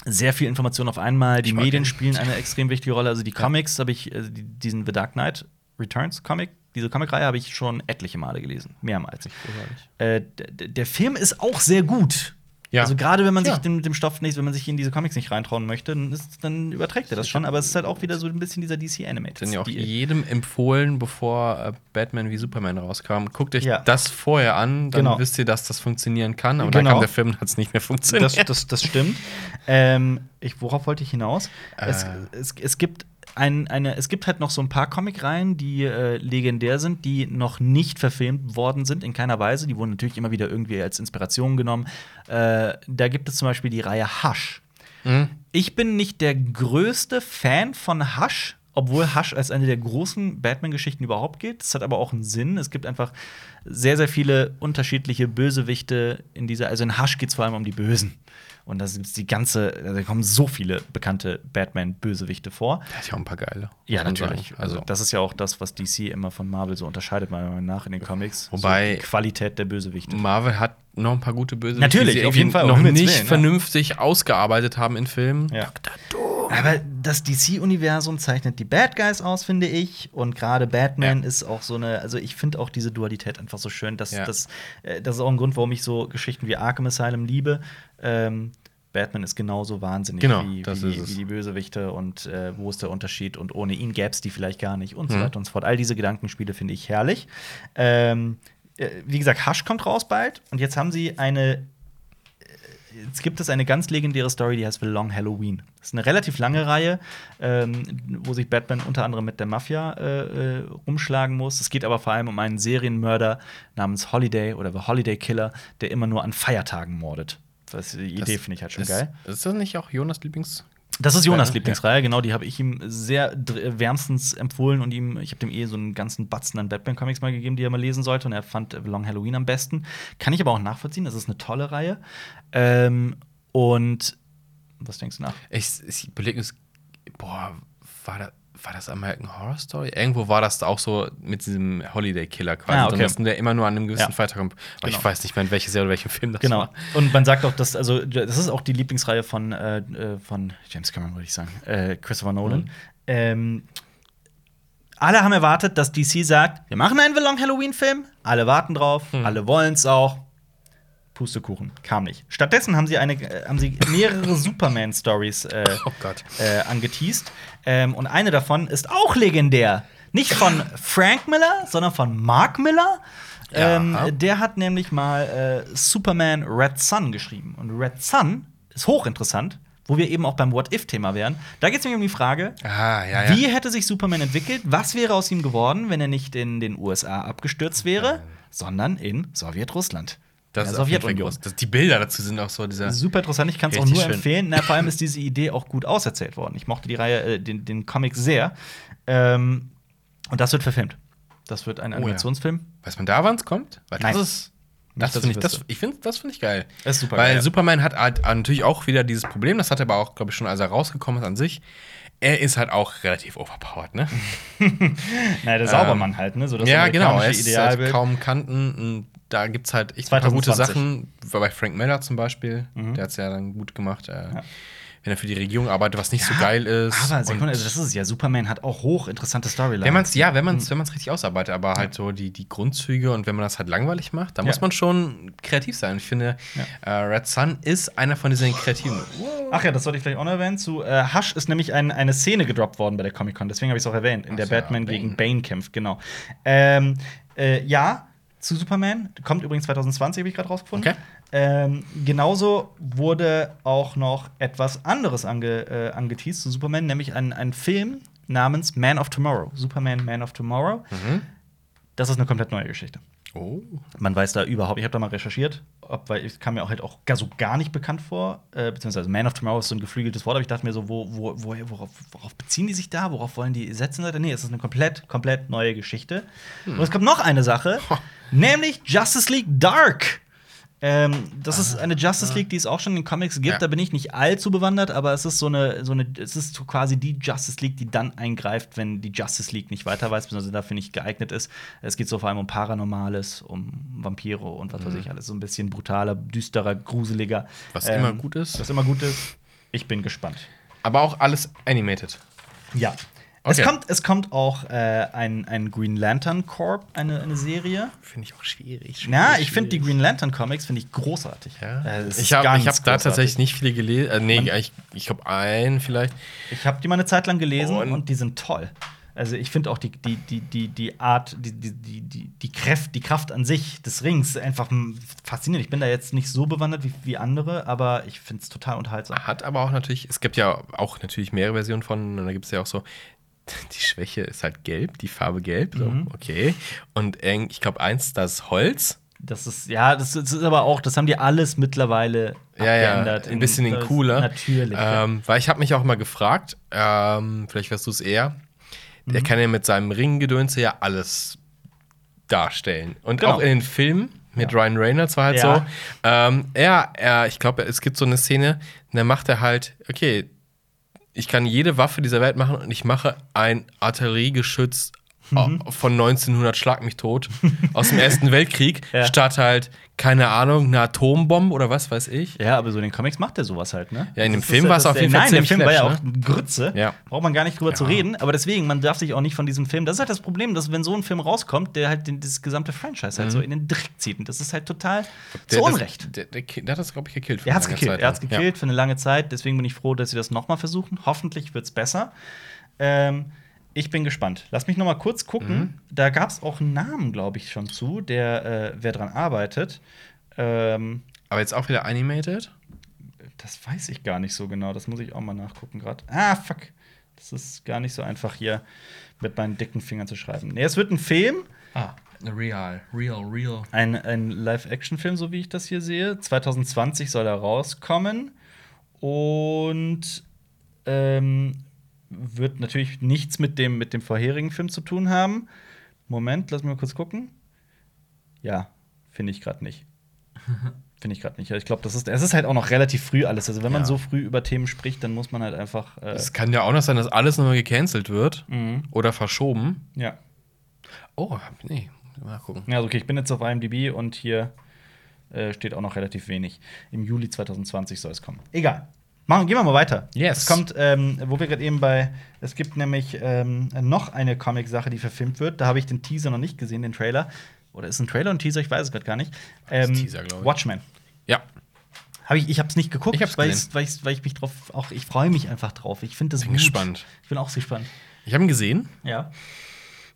sehr viel Information auf einmal. Die Medien spielen eine extrem wichtige Rolle. Also die Comics habe ich, äh, die- diesen The Dark Knight Returns Comic, diese Comicreihe habe ich schon etliche Male gelesen. Mehrmals. Äh, der Film ist auch sehr gut. Ja. Also gerade wenn man sich Ja. dem, dem Stoff nicht, wenn man sich in diese Comics nicht reintrauen möchte, dann, ist, dann überträgt er das schon. Aber es ist halt auch wieder so ein bisschen dieser DC Animated. Sind ja auch jedem empfohlen, bevor äh, Batman wie Superman rauskam. Guckt euch Ja. das vorher an, dann Genau. wisst ihr, dass das funktionieren kann. Aber Genau. dann kam der Film und hat es nicht mehr funktioniert. Das, das, das stimmt. ähm, ich, worauf wollte ich hinaus? Es, Äh. es, es gibt ein, eine, es gibt halt noch so ein paar Comicreihen, die äh, legendär sind, die noch nicht verfilmt worden sind, in keiner Weise. Die wurden natürlich immer wieder irgendwie als Inspiration genommen. Äh, da gibt es zum Beispiel die Reihe Hush. Mhm. Ich bin nicht der größte Fan von Hush, obwohl Hush als eine der großen Batman-Geschichten überhaupt geht. Das hat aber auch einen Sinn. Es gibt einfach sehr, sehr viele unterschiedliche Bösewichte in dieser. Also in Hush geht es vor allem um die Bösen. Und da gibt die ganze, da kommen so viele bekannte Batman-Bösewichte vor. Der hat ja auch ein paar geile. Ja, natürlich. sagen. Also, das ist ja auch das, was DC immer von Marvel so unterscheidet, meiner Meinung nach, in den Comics. Wobei- so die Qualität der Bösewichte. Marvel hat noch ein paar gute Bösewichte, Natürlich, die sie auf jeden Fall, noch nicht Willen, ja. vernünftig ausgearbeitet haben in Filmen. Ja. Aber das DC-Universum zeichnet die Bad Guys aus, finde ich. Und gerade Batman Ja. ist auch so eine, also ich finde auch diese Dualität einfach so schön. Dass, Ja. das, äh, das ist auch ein Grund, warum ich so Geschichten wie Arkham Asylum liebe. Ähm, Batman ist genauso wahnsinnig Genau, wie, wie, die, wie die Bösewichte und äh, wo ist der Unterschied und ohne ihn gäbe es die vielleicht gar nicht und so Mhm. weiter und so fort. All diese Gedankenspiele finde ich herrlich. Ähm, äh, wie gesagt, Hush kommt raus bald und jetzt haben sie eine Jetzt gibt es eine ganz legendäre Story, die heißt The Long Halloween. Das ist eine relativ lange Reihe, ähm, wo sich Batman unter anderem mit der Mafia äh, äh, rumschlagen muss. Es geht aber vor allem um einen Serienmörder namens Holiday oder The Holiday Killer, der immer nur an Feiertagen mordet. Das, die Idee finde ich halt schon ist, geil. Ist das nicht auch Jonas Lieblings? Das ist Jonas Ja, Lieblingsreihe, genau, die habe ich ihm sehr dr- wärmstens empfohlen und ihm, ich habe dem eh so einen ganzen Batzen an Batman-Comics mal gegeben, die er mal lesen sollte und er fand Long Halloween am besten. Kann ich aber auch nachvollziehen, das ist eine tolle Reihe. Ähm, und was denkst du nach? Ich, ich überlege es, boah, war das, war das American Horror Story? Irgendwo war das auch so mit diesem Holiday Killer quasi. Ah, okay. dass der immer nur an einem gewissen Ja. Feiertag kommt. Aber Genau. ich weiß nicht mehr, in welche Serie oder welchem Film das Genau. war. Und man sagt auch, dass, also, das ist auch die Lieblingsreihe von, äh, äh, von James Cameron, würde ich sagen, äh, Christopher Nolan. Mhm. Ähm, alle haben erwartet, dass DC sagt, wir machen einen The Long Halloween-Film. Alle warten drauf, Mhm. alle wollen es auch. Pustekuchen, kam nicht. Stattdessen haben sie, eine, äh, haben sie mehrere Superman-Stories äh, Oh äh, angeteased. Ähm, und eine davon ist auch legendär. Nicht von Frank Miller, sondern von Mark Miller. Ja. Ähm, der hat nämlich mal äh, Superman Red Sun geschrieben. Und Red Sun ist hochinteressant, wo wir eben auch beim What-If-Thema wären. Da geht es nämlich um die Frage, Ah, ja, ja. wie hätte sich Superman entwickelt? Was wäre aus ihm geworden, wenn er nicht in den USA abgestürzt wäre, sondern in Sowjetrussland? Das in ist der auf jeden Fall Sowjetunion. groß. Das, die Bilder dazu sind auch so dieser. Super interessant, ich kann es auch nur schön. empfehlen. Na, vor allem ist diese Idee auch gut auserzählt worden. Ich mochte die Reihe, äh, den, den Comic sehr. Ähm, und das wird verfilmt. Das wird ein ja. Animationsfilm. Weiß man da, wann es kommt? Weil Nein. das ist. Das finde ich das, ich finde, das finde ich geil. Das ist super Weil geil, ja. Superman hat halt natürlich auch wieder dieses Problem, das hat er aber auch, glaube ich, schon, als er rausgekommen ist an sich. Er ist halt auch relativ overpowered, ne? Naja, der Saubermann halt, ne? So das ja, genau. Er ist halt kaum Kanten. Und Da gibt es halt echt ein paar gute 2020. Sachen. Bei Frank Miller zum Beispiel, der hat es ja dann gut gemacht. Äh, Wenn er für die Regierung arbeitet, was nicht so geil ist. Aber Sekunde, Und also das ist es ja. Superman hat auch hochinteressante Storylines. wenn man es ja, wenn man es wenn man's richtig ausarbeitet, aber halt so die, die Grundzüge und wenn man das halt langweilig macht, dann Ja. muss man schon kreativ sein. Ich finde, äh, Red Sun ist einer von diesen kreativen. Ach ja, das sollte ich vielleicht auch noch erwähnen. Zu äh, Hush ist nämlich ein, eine Szene gedroppt worden bei der Comic-Con, deswegen habe ich es auch erwähnt, in der Ach ja, Batman Bane. gegen Bane kämpft, genau. Ähm, äh, ja, zu Superman, kommt übrigens 2020, habe ich gerade rausgefunden. Okay. Ähm, genauso wurde auch noch etwas anderes ange, äh, angeteased zu Superman, nämlich ein, ein Film namens Man of Tomorrow. Superman Man of Tomorrow. Mhm. Das ist eine komplett neue Geschichte. Oh. Man weiß da überhaupt, ich habe da mal recherchiert, ob, weil es kam mir auch halt auch gar so gar nicht bekannt vor, äh, beziehungsweise Man of Tomorrow ist so ein geflügeltes Wort, aber ich dachte mir so, wo, wo, wo, worauf, worauf beziehen die sich da? Worauf wollen die setzen? Nee, es ist eine komplett, komplett neue Geschichte. Und es kommt noch eine Sache, nämlich Justice League Dark. Ähm, das ist eine Justice League, die es auch schon in den Comics gibt. Ja. Da bin ich nicht allzu bewandert, aber es ist so eine, so eine, es ist so quasi die Justice League, die dann eingreift, wenn die Justice League nicht weiter weiß, beziehungsweise dafür nicht geeignet ist. Es geht so vor allem um Paranormales, um Vampire und was weiß ich alles. So ein bisschen brutaler, düsterer, gruseliger. Mhm. Was Ähm, immer gut ist. Was immer gut ist. Ich bin gespannt. Aber auch alles animated. Ja. Es, Okay. kommt, es kommt auch äh, ein, ein Green Lantern Corp, eine, eine Serie. Finde ich auch schwierig. Ja, ich finde die Green Lantern Comics finde ich großartig. Ja. Äh, es ist ich habe hab da großartig. tatsächlich nicht viele gelesen. Äh, nee, Man- ich, ich glaube einen vielleicht. Ich habe die mal eine Zeit lang gelesen und, Und- die sind toll. Also ich finde auch die, die, die, die, die Art, die, die, die, die, die, Kraft, die Kraft an sich des Rings einfach faszinierend. Ich bin da jetzt nicht so bewandert wie, wie andere, aber ich finde es total unterhaltsam. Hat aber auch natürlich, es gibt ja auch natürlich mehrere Versionen von, und da gibt es ja auch so, die Schwäche ist halt gelb, die Farbe gelb, so, Mhm. okay. Und ich glaube, eins, das Holz. Das ist, ja, das, ist- aber auch, das haben die alles mittlerweile Ja, ja, abgeändert. ein bisschen in cooler. Natürlich. ja. Ähm, weil ich habe mich auch mal gefragt, ähm, vielleicht weißt du es eher, der Mhm. kann ja mit seinem Ringgedönse ja alles darstellen. Und Genau. auch in den Filmen mit Ryan Reynolds war halt Ja. so, ähm, er, er, ich glaube, es gibt so eine Szene, da macht er halt, okay, ich kann jede Waffe dieser Welt machen und ich mache ein Artilleriegeschütz Mhm. äh, von 1900 Schlag mich tot aus dem Ersten Weltkrieg, Ja. statt halt, keine Ahnung, eine Atombombe oder was weiß ich. Ja, aber so in den Comics macht er sowas halt, ne? Ja, in dem Das Film war es das- auf jeden Fall Nein, der Film war ja läppisch, auch Grütze. Ja. Braucht man gar nicht drüber zu Ja. reden. Aber deswegen, man darf sich auch nicht von diesem Film. Das ist halt das Problem, dass wenn so ein Film rauskommt, der halt den, dieses gesamte Franchise halt so in den Dreck zieht. Und das ist halt total Mhm. Der- zu das- Unrecht. Der, der, der hat das, glaube ich, gekillt. für Er eine lange gekillt. Zeit Er hat's lang. gekillt für eine lange Zeit. Deswegen bin ich froh, dass sie das nochmal versuchen. Hoffentlich wird's besser. Ähm, ich bin gespannt. Lass mich noch mal kurz gucken. Mhm. Da gab es auch einen Namen, glaube ich, schon zu, der äh, wer dran arbeitet. Ähm. Aber jetzt auch wieder animated? das weiß ich gar nicht so genau. Das muss ich auch mal nachgucken gerade. Ah, fuck. Das ist gar nicht so einfach hier mit meinen dicken Fingern zu schreiben. Nee, es wird ein Film. Ah, real, real, real. Ein, ein Live-Action-Film, so wie ich das hier sehe. 2020 soll er rauskommen. Und ähm, wird natürlich nichts mit dem, mit dem vorherigen Film zu tun haben. Moment, lass mich mal kurz gucken. Ja, finde ich gerade nicht. Finde ich gerade nicht. Ich glaube, das ist, es ist halt auch noch relativ früh alles. Also, wenn man Ja. so früh über Themen spricht, dann muss man halt einfach. Äh, Es kann ja auch noch sein, dass alles nochmal gecancelt wird mhm. oder verschoben. Ja. Oh, nee, mal gucken. Ja, also okay, ich bin jetzt auf IMDb und hier äh, steht auch noch relativ wenig. Im Juli 2020 soll es kommen. Egal. Machen, gehen wir mal weiter. Yes. Es kommt, ähm, wo wir gerade eben bei, es gibt nämlich ähm, noch eine Comic-Sache, die verfilmt wird. Da habe ich den Teaser noch nicht gesehen, den Trailer. Oder ist ein Trailer und Teaser? Ich weiß es gerade gar nicht. Ähm, Teaser, glaub ich. Watchmen. Ja, Hab ich ich habe es nicht geguckt, Ich hab's weil, ich, weil, ich, weil ich mich drauf, auch ich freue mich einfach drauf. Ich finde das Bin gut. gespannt. Ich bin auch sehr gespannt. ich habe ihn gesehen. Ja.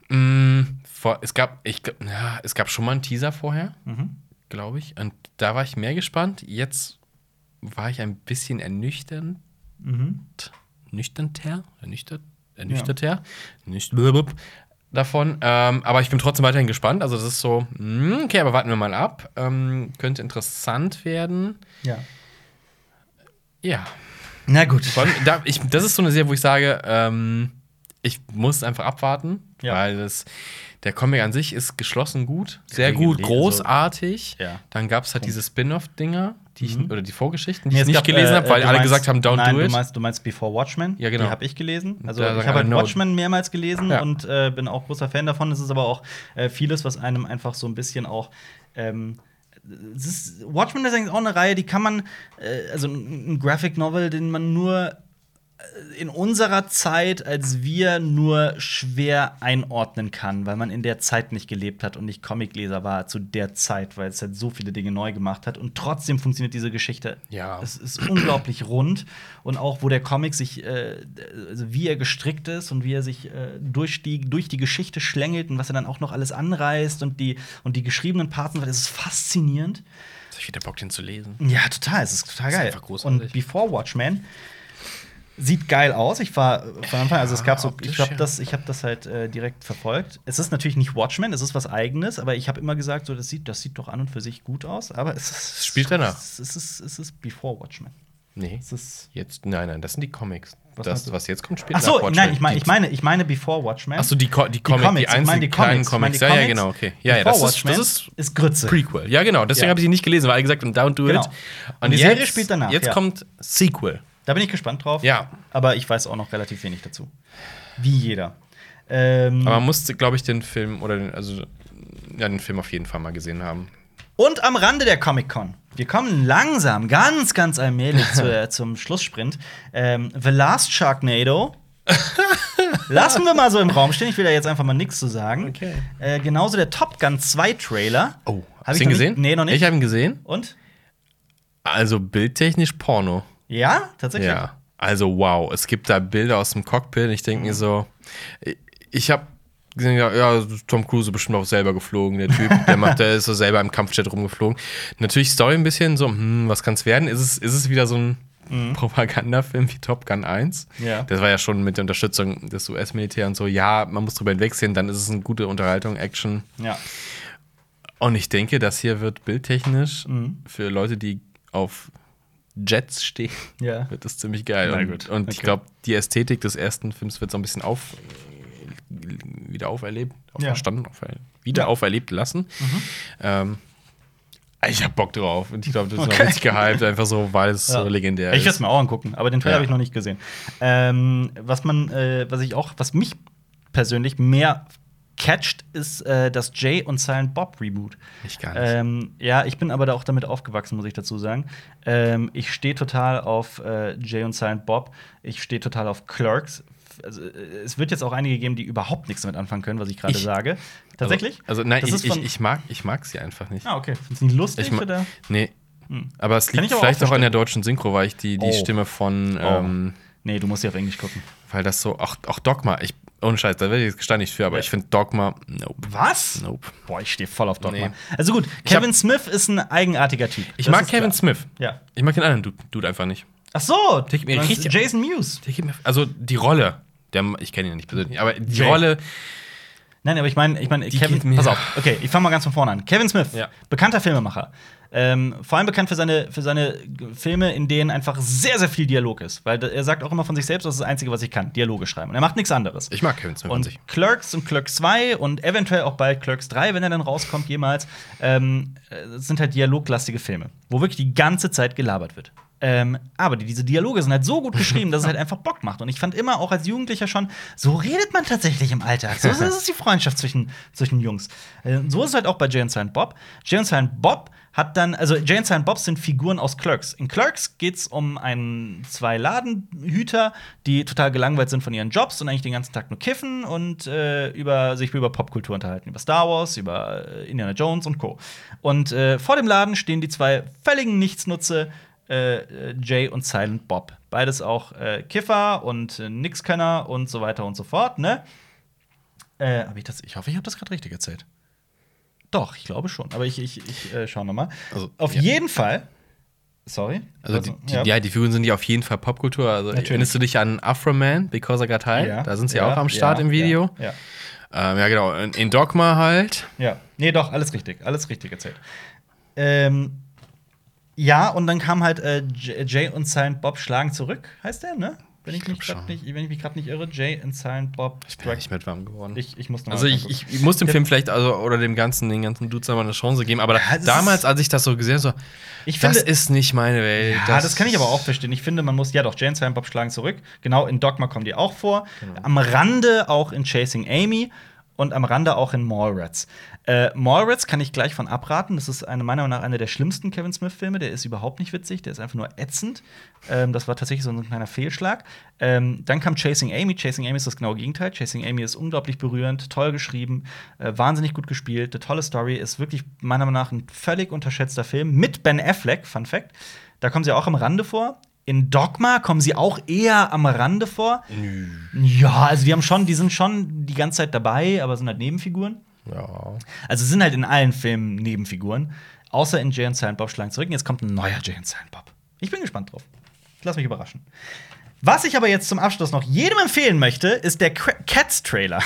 Mm, vor, es, gab, ich, ja, es gab schon mal einen Teaser vorher, Mhm. glaube ich. Und da war ich mehr gespannt. Jetzt war ich ein bisschen ernüchternd. Mhm. Nüchternter? Ernüchtert? Ernüchterter? Nicht davon. Ähm, aber ich bin trotzdem weiterhin gespannt. Also, das ist so, mm, okay, aber warten wir mal ab. Ähm, könnte interessant werden. Ja. Ja. Na gut. Allem, da, ich, das ist so eine Serie, wo ich sage, ähm, ich muss einfach abwarten, Ja. weil das, der Comic an sich ist geschlossen gut, sehr Ja, gut, großartig. Ja. Dann gab es halt diese Spin-off-Dinger, die ich, Mhm. oder die Vorgeschichten, die Nee, ich nicht gab, gelesen äh, habe, weil du alle meinst- gesagt haben, don't nein, do Du it. meinst, du meinst Before Watchmen? Ja, genau. Die habe ich gelesen. Also Da ich habe halt no. Watchmen mehrmals gelesen Ja. und äh, bin auch großer Fan davon. Es ist aber auch äh, vieles, was einem einfach so ein bisschen auch ähm, ist, Watchmen ist eigentlich auch eine Reihe, die kann man, äh, also ein, Graphic Novel, den man nur in unserer Zeit als wir nur schwer einordnen kann, weil man in der Zeit nicht gelebt hat und nicht Comicleser war zu der Zeit, weil es halt so viele Dinge neu gemacht hat. Und trotzdem funktioniert diese Geschichte. Ja. Es ist unglaublich rund. Und auch, wo der Comic sich, äh, also wie er gestrickt ist und wie er sich äh, durch, die, durch die Geschichte schlängelt und was er dann auch noch alles anreißt und die, und die geschriebenen Parts, das ist faszinierend. Jetzt hab ich wieder Bock, den zu lesen. Ja, total. Es ist total Das ist geil. einfach großartig. Und Before Watchmen sieht geil aus. Ich war von Anfang, also es gab so, ich habe das, ich habe das halt äh, direkt verfolgt. Es ist natürlich nicht Watchmen, es ist was Eigenes, aber ich habe immer gesagt, so das sieht, das sieht doch an und für sich gut aus. Aber es ist, spielt danach. Es ist, es ist, es ist Before Watchmen. Nee. Es ist Jetzt, nein, nein, das sind die Comics. Was das, was jetzt kommt, spielt Ach so, nein, ich meine, Die- ich meine, ich meine Before Watchmen. Ach so, die, Co die, Comic, die, Comics, ich meine einzelnen die kleinen Comics, Comics. die Ja, ja, genau, okay. Ja, ja, das ist, Watchmen das ist ist Grütze. Prequel. Ja, genau. Deswegen Ja. habe ich sie nicht gelesen, weil alle gesagt haben, don't do Genau. it. Und die Serie spielt danach, Jetzt ja. kommt Sequel. Da bin ich gespannt drauf. Ja. Aber ich weiß auch noch relativ wenig dazu. Wie jeder. Ähm, Aber man musste, glaube ich, den Film oder den, also ja, den Film auf jeden Fall mal gesehen haben. Und am Rande der Comic-Con. Wir kommen langsam, ganz, ganz allmählich zu, äh, zum Schlusssprint. Ähm, The Last Sharknado Lassen wir mal so im Raum stehen. Ich will da jetzt einfach mal nichts zu sagen. Okay. Äh, genauso der Top Gun 2 Trailer. Oh, Hab hast ich du ihn gesehen? Nicht, nee, noch nicht. Ich habe ihn gesehen. Und? Also bildtechnisch Porno. Ja, tatsächlich. Ja. Also wow, es gibt da Bilder aus dem Cockpit. Ich denke mir so, ich habe gesehen, ja, Tom Cruise ist bestimmt auch selber geflogen, der Typ. Der macht, der ist so selber im Kampfjet rumgeflogen. Natürlich Story ein bisschen so, hm, was kann es werden? Ist es, ist es wieder so ein Propagandafilm wie Top Gun 1? Ja. Das war ja schon mit der Unterstützung des US-Militärs und so, ja, man muss drüber hinwegsehen, dann ist es eine gute Unterhaltung, Action. Ja. Und ich denke, das hier wird bildtechnisch Mhm. für Leute, die auf Jets stehen, Ja. wird das ziemlich geil. Na und gut, und ich okay. glaube, die Ästhetik des ersten Films wird so ein bisschen auf, wieder auferlebt, auferstanden, auferlebt, wieder Ja. Mhm. auferlebt lassen. Ähm, ich hab Bock drauf und ich glaube, das ist Okay. noch richtig gehypt, einfach so, weil es Ja. so legendär Ich werde es ist. mir auch angucken, aber den Trailer Ja. habe ich noch nicht gesehen. Ähm, was man, äh, was ich auch, was mich persönlich mehr catcht, ist äh, das Jay und Silent Bob Reboot. Ich gar nicht. Ähm, ja, ich bin aber da auch damit aufgewachsen, muss ich dazu sagen. Ähm, ich stehe total auf äh, Jay und Silent Bob. Ich stehe total auf Clerks. Also, äh, es wird jetzt auch einige geben, die überhaupt nichts damit anfangen können, was ich gerade sage. Tatsächlich? Also, also nein, ich, ich, ich, mag, ich mag sie einfach nicht. Ah, okay. Findest du nicht lustig? Ich oder? Nee. Hm. Aber es liegt aber vielleicht auch auch an der deutschen Synchro, weil ich die, die Oh. Stimme von, Oh. ähm, Nee, du musst sie auf Englisch gucken. weil das so, auch, auch Dogma, ich, ohne Scheiß, da werde ich jetzt gestein nicht für, aber Ja. ich finde Dogma, nope. Was? Nope. Boah, ich stehe voll auf Dogma. Nee. Also gut, Ich hab- Kevin Smith ist ein eigenartiger Typ. Ich Das mag Kevin klar. Smith. Ja. Ich mag den anderen Dude, Dude einfach nicht. Ach so, Der gibt mir richtig- Jason Mewes. Der gibt mir, also die Rolle, der, ich kenne ihn ja nicht persönlich, aber die Jay. Rolle, Nein, aber ich meine, ich meine, Kevin, pass auf. Okay, ich fange mal ganz von vorne an. Kevin Smith, Ja. bekannter Filmemacher. Ähm, vor allem bekannt für seine, für seine Filme, in denen einfach sehr, sehr viel Dialog ist. Weil er sagt auch immer von sich selbst, das ist das Einzige, was ich kann, Dialoge schreiben. Und er macht nichts anderes. ich mag Kevin Smith Und sich. Clerks und Clerks 2 und eventuell auch bald Clerks 3, wenn er dann rauskommt, jemals, ähm, äh, sind halt dialoglastige Filme, wo wirklich die ganze Zeit gelabert wird. Ähm, aber die, diese Dialoge sind halt so gut geschrieben, dass es halt einfach Bock macht. Und ich fand immer auch als Jugendlicher schon, so redet man tatsächlich im Alltag. So ist, ist die Freundschaft zwischen, zwischen Jungs. Äh, so ist es halt auch bei Jay und Silent Bob. Jay und Silent Bob hat dann, also Jay und Silent Bob sind Figuren aus Clerks. In Clerks geht es um einen zwei Ladenhüter, die total gelangweilt sind von ihren Jobs und eigentlich den ganzen Tag nur kiffen und äh, über, sich über Popkultur unterhalten. Über Star Wars, über äh, Indiana Jones und Co. Und äh, vor dem Laden stehen die zwei völligen Nichtsnutze, äh, äh, Jay und Silent Bob. Beides auch Kiffer und Nixkönner und so weiter und so fort, ne? Äh, hab ich, das, ich hoffe, ich habe das gerade richtig erzählt. Doch, ich glaube schon. Aber ich, ich, ich äh, schau noch mal. Also, Auf ja. jeden Fall. Sorry. Also, die, die, ja. die Figuren sind ja auf jeden Fall Popkultur. Also, Natürlich. erinnerst du dich an Afro Man, Because I Got High? Ja. Da sind sie Ja, auch am Start ja, im Video. Ja, Ähm, ja, genau. In, in Dogma halt. ja. ja. Nee, doch, alles richtig. Alles richtig erzählt. Ähm, ja, und dann kam halt äh, Jay und Silent Bob schlagen zurück, heißt der, ne? Wenn ich, mich glaub grad schon. nicht, wenn ich mich gerade nicht irre, Jay und Silent Bob Ich bin nicht mit warm geworden. Ich, ich muss noch Also ich, ich, ich muss dem Film vielleicht also oder dem ganzen den ganzen Dudes mal eine Chance geben, aber Ja, das damals als ich das so gesehen habe, so Ich das finde- ist nicht meine Welt. Ja, das, kann ich aber auch verstehen. Ich finde, man muss, ja doch, Jane Silent Bob schlagen zurück. Genau, in Dogma kommen die auch vor. Genau. Am Rande auch in Chasing Amy und am Rande auch in Mallrats. Äh, Mallrats kann ich gleich von abraten. Das ist eine, meiner Meinung nach einer der schlimmsten Kevin Smith-Filme. Der ist überhaupt nicht witzig, der ist einfach nur ätzend. Ähm, das war tatsächlich so ein kleiner Fehlschlag. Ähm, dann kam Chasing Amy. Chasing Amy ist das genaue Gegenteil. Chasing Amy ist unglaublich berührend, toll geschrieben, äh, wahnsinnig gut gespielt, eine tolle Story. Ist wirklich meiner Meinung nach ein völlig unterschätzter Film mit Ben Affleck, Fun Fact. Da kommen sie auch am Rande vor. In Dogma kommen sie auch eher am Rande vor. Ja, also die haben schon, die sind schon die ganze Zeit dabei, aber sind halt Nebenfiguren. Ja. Also sind halt in allen Filmen Nebenfiguren. Außer in Jay und Silent Bob schlagen zurück. Und jetzt kommt ein neuer Jay und Silent Bob. Ich bin gespannt drauf. Lass mich überraschen. Was ich aber jetzt zum Abschluss noch jedem empfehlen möchte, ist der Cats-Trailer.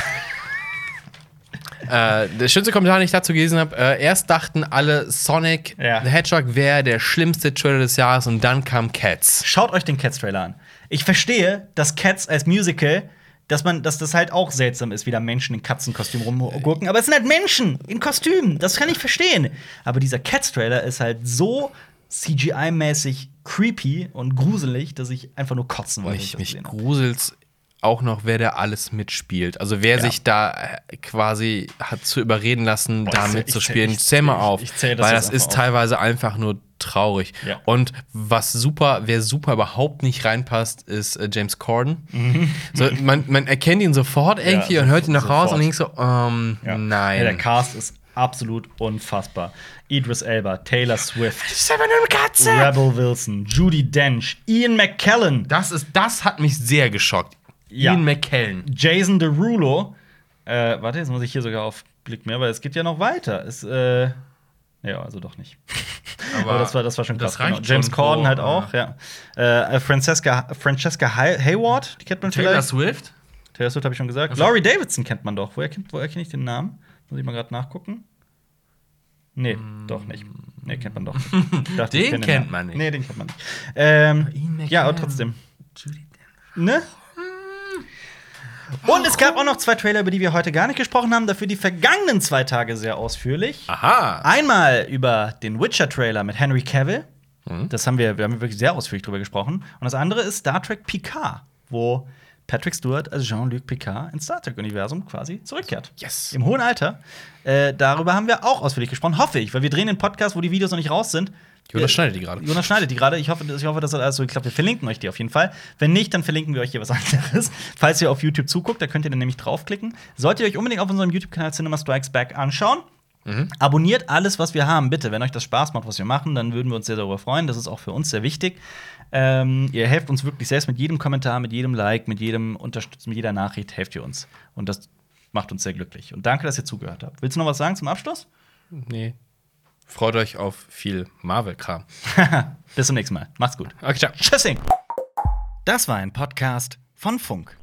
Äh, der schönste Kommentar, den ich dazu gelesen habe, äh, erst dachten alle, Sonic Ja. the Hedgehog wäre der schlimmste Trailer des Jahres und dann kam Cats. Schaut euch den Cats-Trailer an. Ich verstehe, dass Cats als Musical, dass man, dass das halt auch seltsam ist, wie da Menschen in Katzenkostüm rumgurken. Aber es sind halt Menschen in Kostümen. Das kann ich verstehen. Aber dieser Cats-Trailer ist halt so CGI-mäßig creepy und gruselig, dass ich einfach nur kotzen wollte. Mich, ich mich gruselt's auch noch, wer da alles mitspielt. Also wer Ja. sich da äh, quasi hat zu überreden lassen, Boah, da ich mitzuspielen. ich zähl- mal ich- auf. ich zähl das weil das ist auf. teilweise einfach nur traurig. Ja. Und was super, wer super überhaupt nicht reinpasst, ist äh, James Corden. So, man, man erkennt ihn sofort irgendwie Ja, und hört ihn noch raus und denkt so, ähm, nein. Der Cast ist absolut unfassbar. Idris Elba, Taylor Swift, das ist einfach nur eine Katze. Rebel Wilson, Judy Dench, Ian McKellen, Das, ist, das hat mich sehr geschockt. Ja. Ian McKellen. Jason Derulo. Äh, warte, jetzt muss ich hier sogar auf Blick mehr, weil es geht ja noch weiter. Es, äh, ja, also doch nicht. Aber, das, war, das war schon krass. reicht James schon Corden vor, halt äh, auch, ja. Äh, Francesca, Francesca Hay Hayward, die kennt man Taylor vielleicht. Swift? Taylor Swift habe ich schon gesagt. Laurie Davidson kennt man doch. Woher, woher kenne ich den Namen? Muss ich mal gerade nachgucken. Nee, doch nicht. Nee, kennt man doch nicht. Dachte, Den kenn kennt man nicht. Nee, den kennt man nicht. Ähm, ja, aber trotzdem. Ne? Und es gab auch noch zwei Trailer, über die wir heute gar nicht gesprochen haben, dafür die vergangenen zwei Tage sehr ausführlich. Aha. Einmal über den Witcher-Trailer mit Henry Cavill. Mhm. Das haben wir, wir haben wirklich sehr ausführlich drüber gesprochen. Und das andere ist Star Trek Picard, wo Patrick Stewart als Jean-Luc Picard ins Star Trek-Universum quasi zurückkehrt. Yes. Im hohen Alter. Äh, darüber haben wir auch ausführlich gesprochen, hoffe ich, weil wir drehen den Podcast, wo die Videos noch nicht raus sind. Jonas Äh, schneidet die gerade. Jonas schneidet die gerade. Ich hoffe, ich hoffe, das hat alles so geklappt. Wir verlinken euch die auf jeden Fall. Wenn nicht, dann verlinken wir euch hier was anderes. Falls ihr auf YouTube zuguckt, da könnt ihr dann nämlich draufklicken. Solltet ihr euch unbedingt auf unserem YouTube-Kanal Cinema Strikes Back anschauen. Abonniert alles, was wir haben, bitte. Wenn euch das Spaß macht, was wir machen, dann würden wir uns sehr darüber freuen. Das ist auch für uns sehr wichtig. Ähm, ihr helft uns wirklich selbst mit jedem Kommentar, mit jedem Like, mit jedem Unterstützen, mit jeder Nachricht helft ihr uns. Und das macht uns sehr glücklich. Und danke, dass ihr zugehört habt. Willst du noch was sagen zum Abschluss? Nee. Freut euch auf viel Marvel-Kram. Bis zum nächsten Mal. Macht's gut. Okay, ciao. Tschüssing. Das war ein Podcast von Funk.